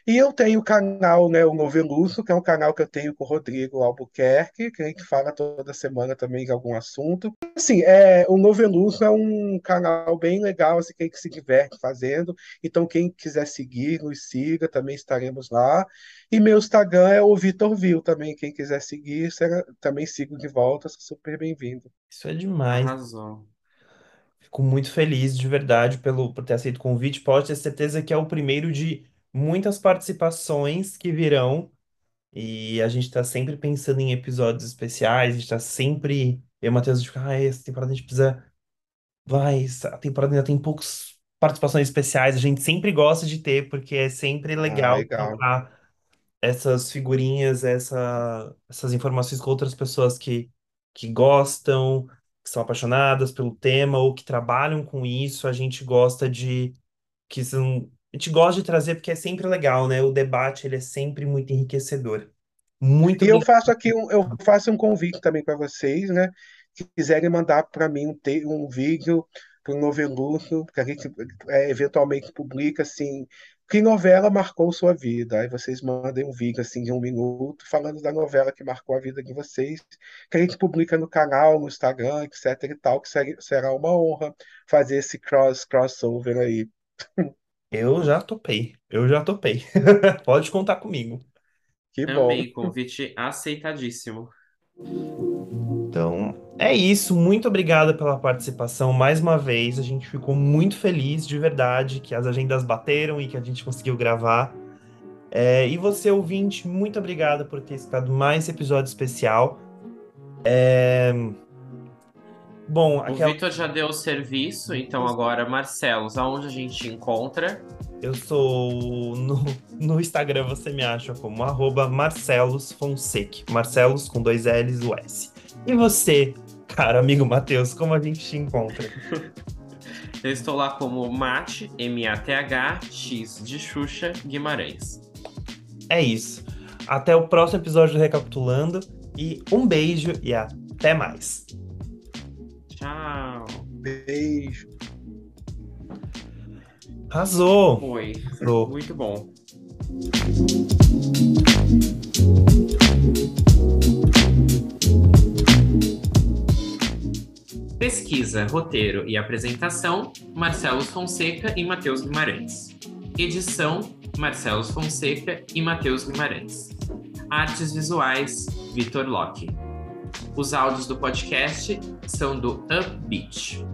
Speaker 3: E eu tenho o canal, né, o Noveluço, que é um canal que eu tenho com o Rodrigo Albuquerque, que a gente fala toda semana também de algum assunto. Assim, é, o Noveluço é um canal bem legal, assim, que a gente se diverte fazendo. Então, quem quiser seguir, nos siga, também estaremos lá. E meu Instagram é o Vitor Vil também, quem quiser seguir, será, também sigo de volta, sou super bem-vindo.
Speaker 1: Isso é demais.
Speaker 2: Arrasou.
Speaker 1: Fico muito feliz de verdade pelo, por ter aceito o convite. Pode ter certeza que é o primeiro de muitas participações que virão. E a gente está sempre pensando em episódios especiais. A gente está sempre. Eu e o Matheus, tipo, ah, essa temporada a gente precisa. Vai, essa temporada ainda tem poucas participações especiais. A gente sempre gosta de ter, porque é sempre
Speaker 3: Ah,
Speaker 1: legal
Speaker 3: legal.
Speaker 1: trocar essas figurinhas, essa, essas informações com outras pessoas que, que gostam, que são apaixonadas pelo tema ou que trabalham com isso. A gente gosta de que são, a gente gosta de trazer porque é sempre legal, né? O debate ele é sempre muito enriquecedor. Muito
Speaker 3: E eu faço aqui um, eu faço um convite também para vocês, né? Que quiserem mandar para mim um, te, um vídeo para o Noveluço, que a gente é, eventualmente publica assim, que novela marcou sua vida? Aí vocês mandem um vídeo assim de um minuto falando da novela que marcou a vida de vocês, que a gente publica no canal, no Instagram, etc e tal, que ser- será uma honra fazer esse cross crossover aí.
Speaker 1: Eu já topei. Eu já topei. Pode contar comigo.
Speaker 3: Que bom.
Speaker 2: Amei, convite aceitadíssimo.
Speaker 1: Então, é isso. Muito obrigado pela participação mais uma vez. A gente ficou muito feliz, de verdade, que as agendas bateram e que a gente conseguiu gravar. É, e você, ouvinte, muito obrigado por ter escutado mais esse episódio especial. É, Bom,
Speaker 2: O
Speaker 1: aquela...
Speaker 2: Vitor já deu o serviço, então agora, Marcelos, aonde a gente encontra?
Speaker 1: eu sou no, no Instagram, você me acha como arroba Marcelos Fonseca. Marcelos com dois L's e o S. E você, cara amigo Matheus, como a gente te encontra?
Speaker 2: Eu estou lá como Mate, M-A-T-H, X de Xuxa, Guimarães.
Speaker 1: É isso. Até o próximo episódio do Recapitulando. E um beijo e até mais.
Speaker 2: Tchau.
Speaker 3: Beijo.
Speaker 1: Arrasou!
Speaker 2: Foi.
Speaker 1: Arrasou.
Speaker 2: Muito bom. Pesquisa, roteiro e apresentação: Marcelo Fonseca e Matheus Guimarães. Edição: Marcelo Fonseca e Matheus Guimarães. Artes visuais: Vitor Locke. Os áudios do podcast são do Upbeat.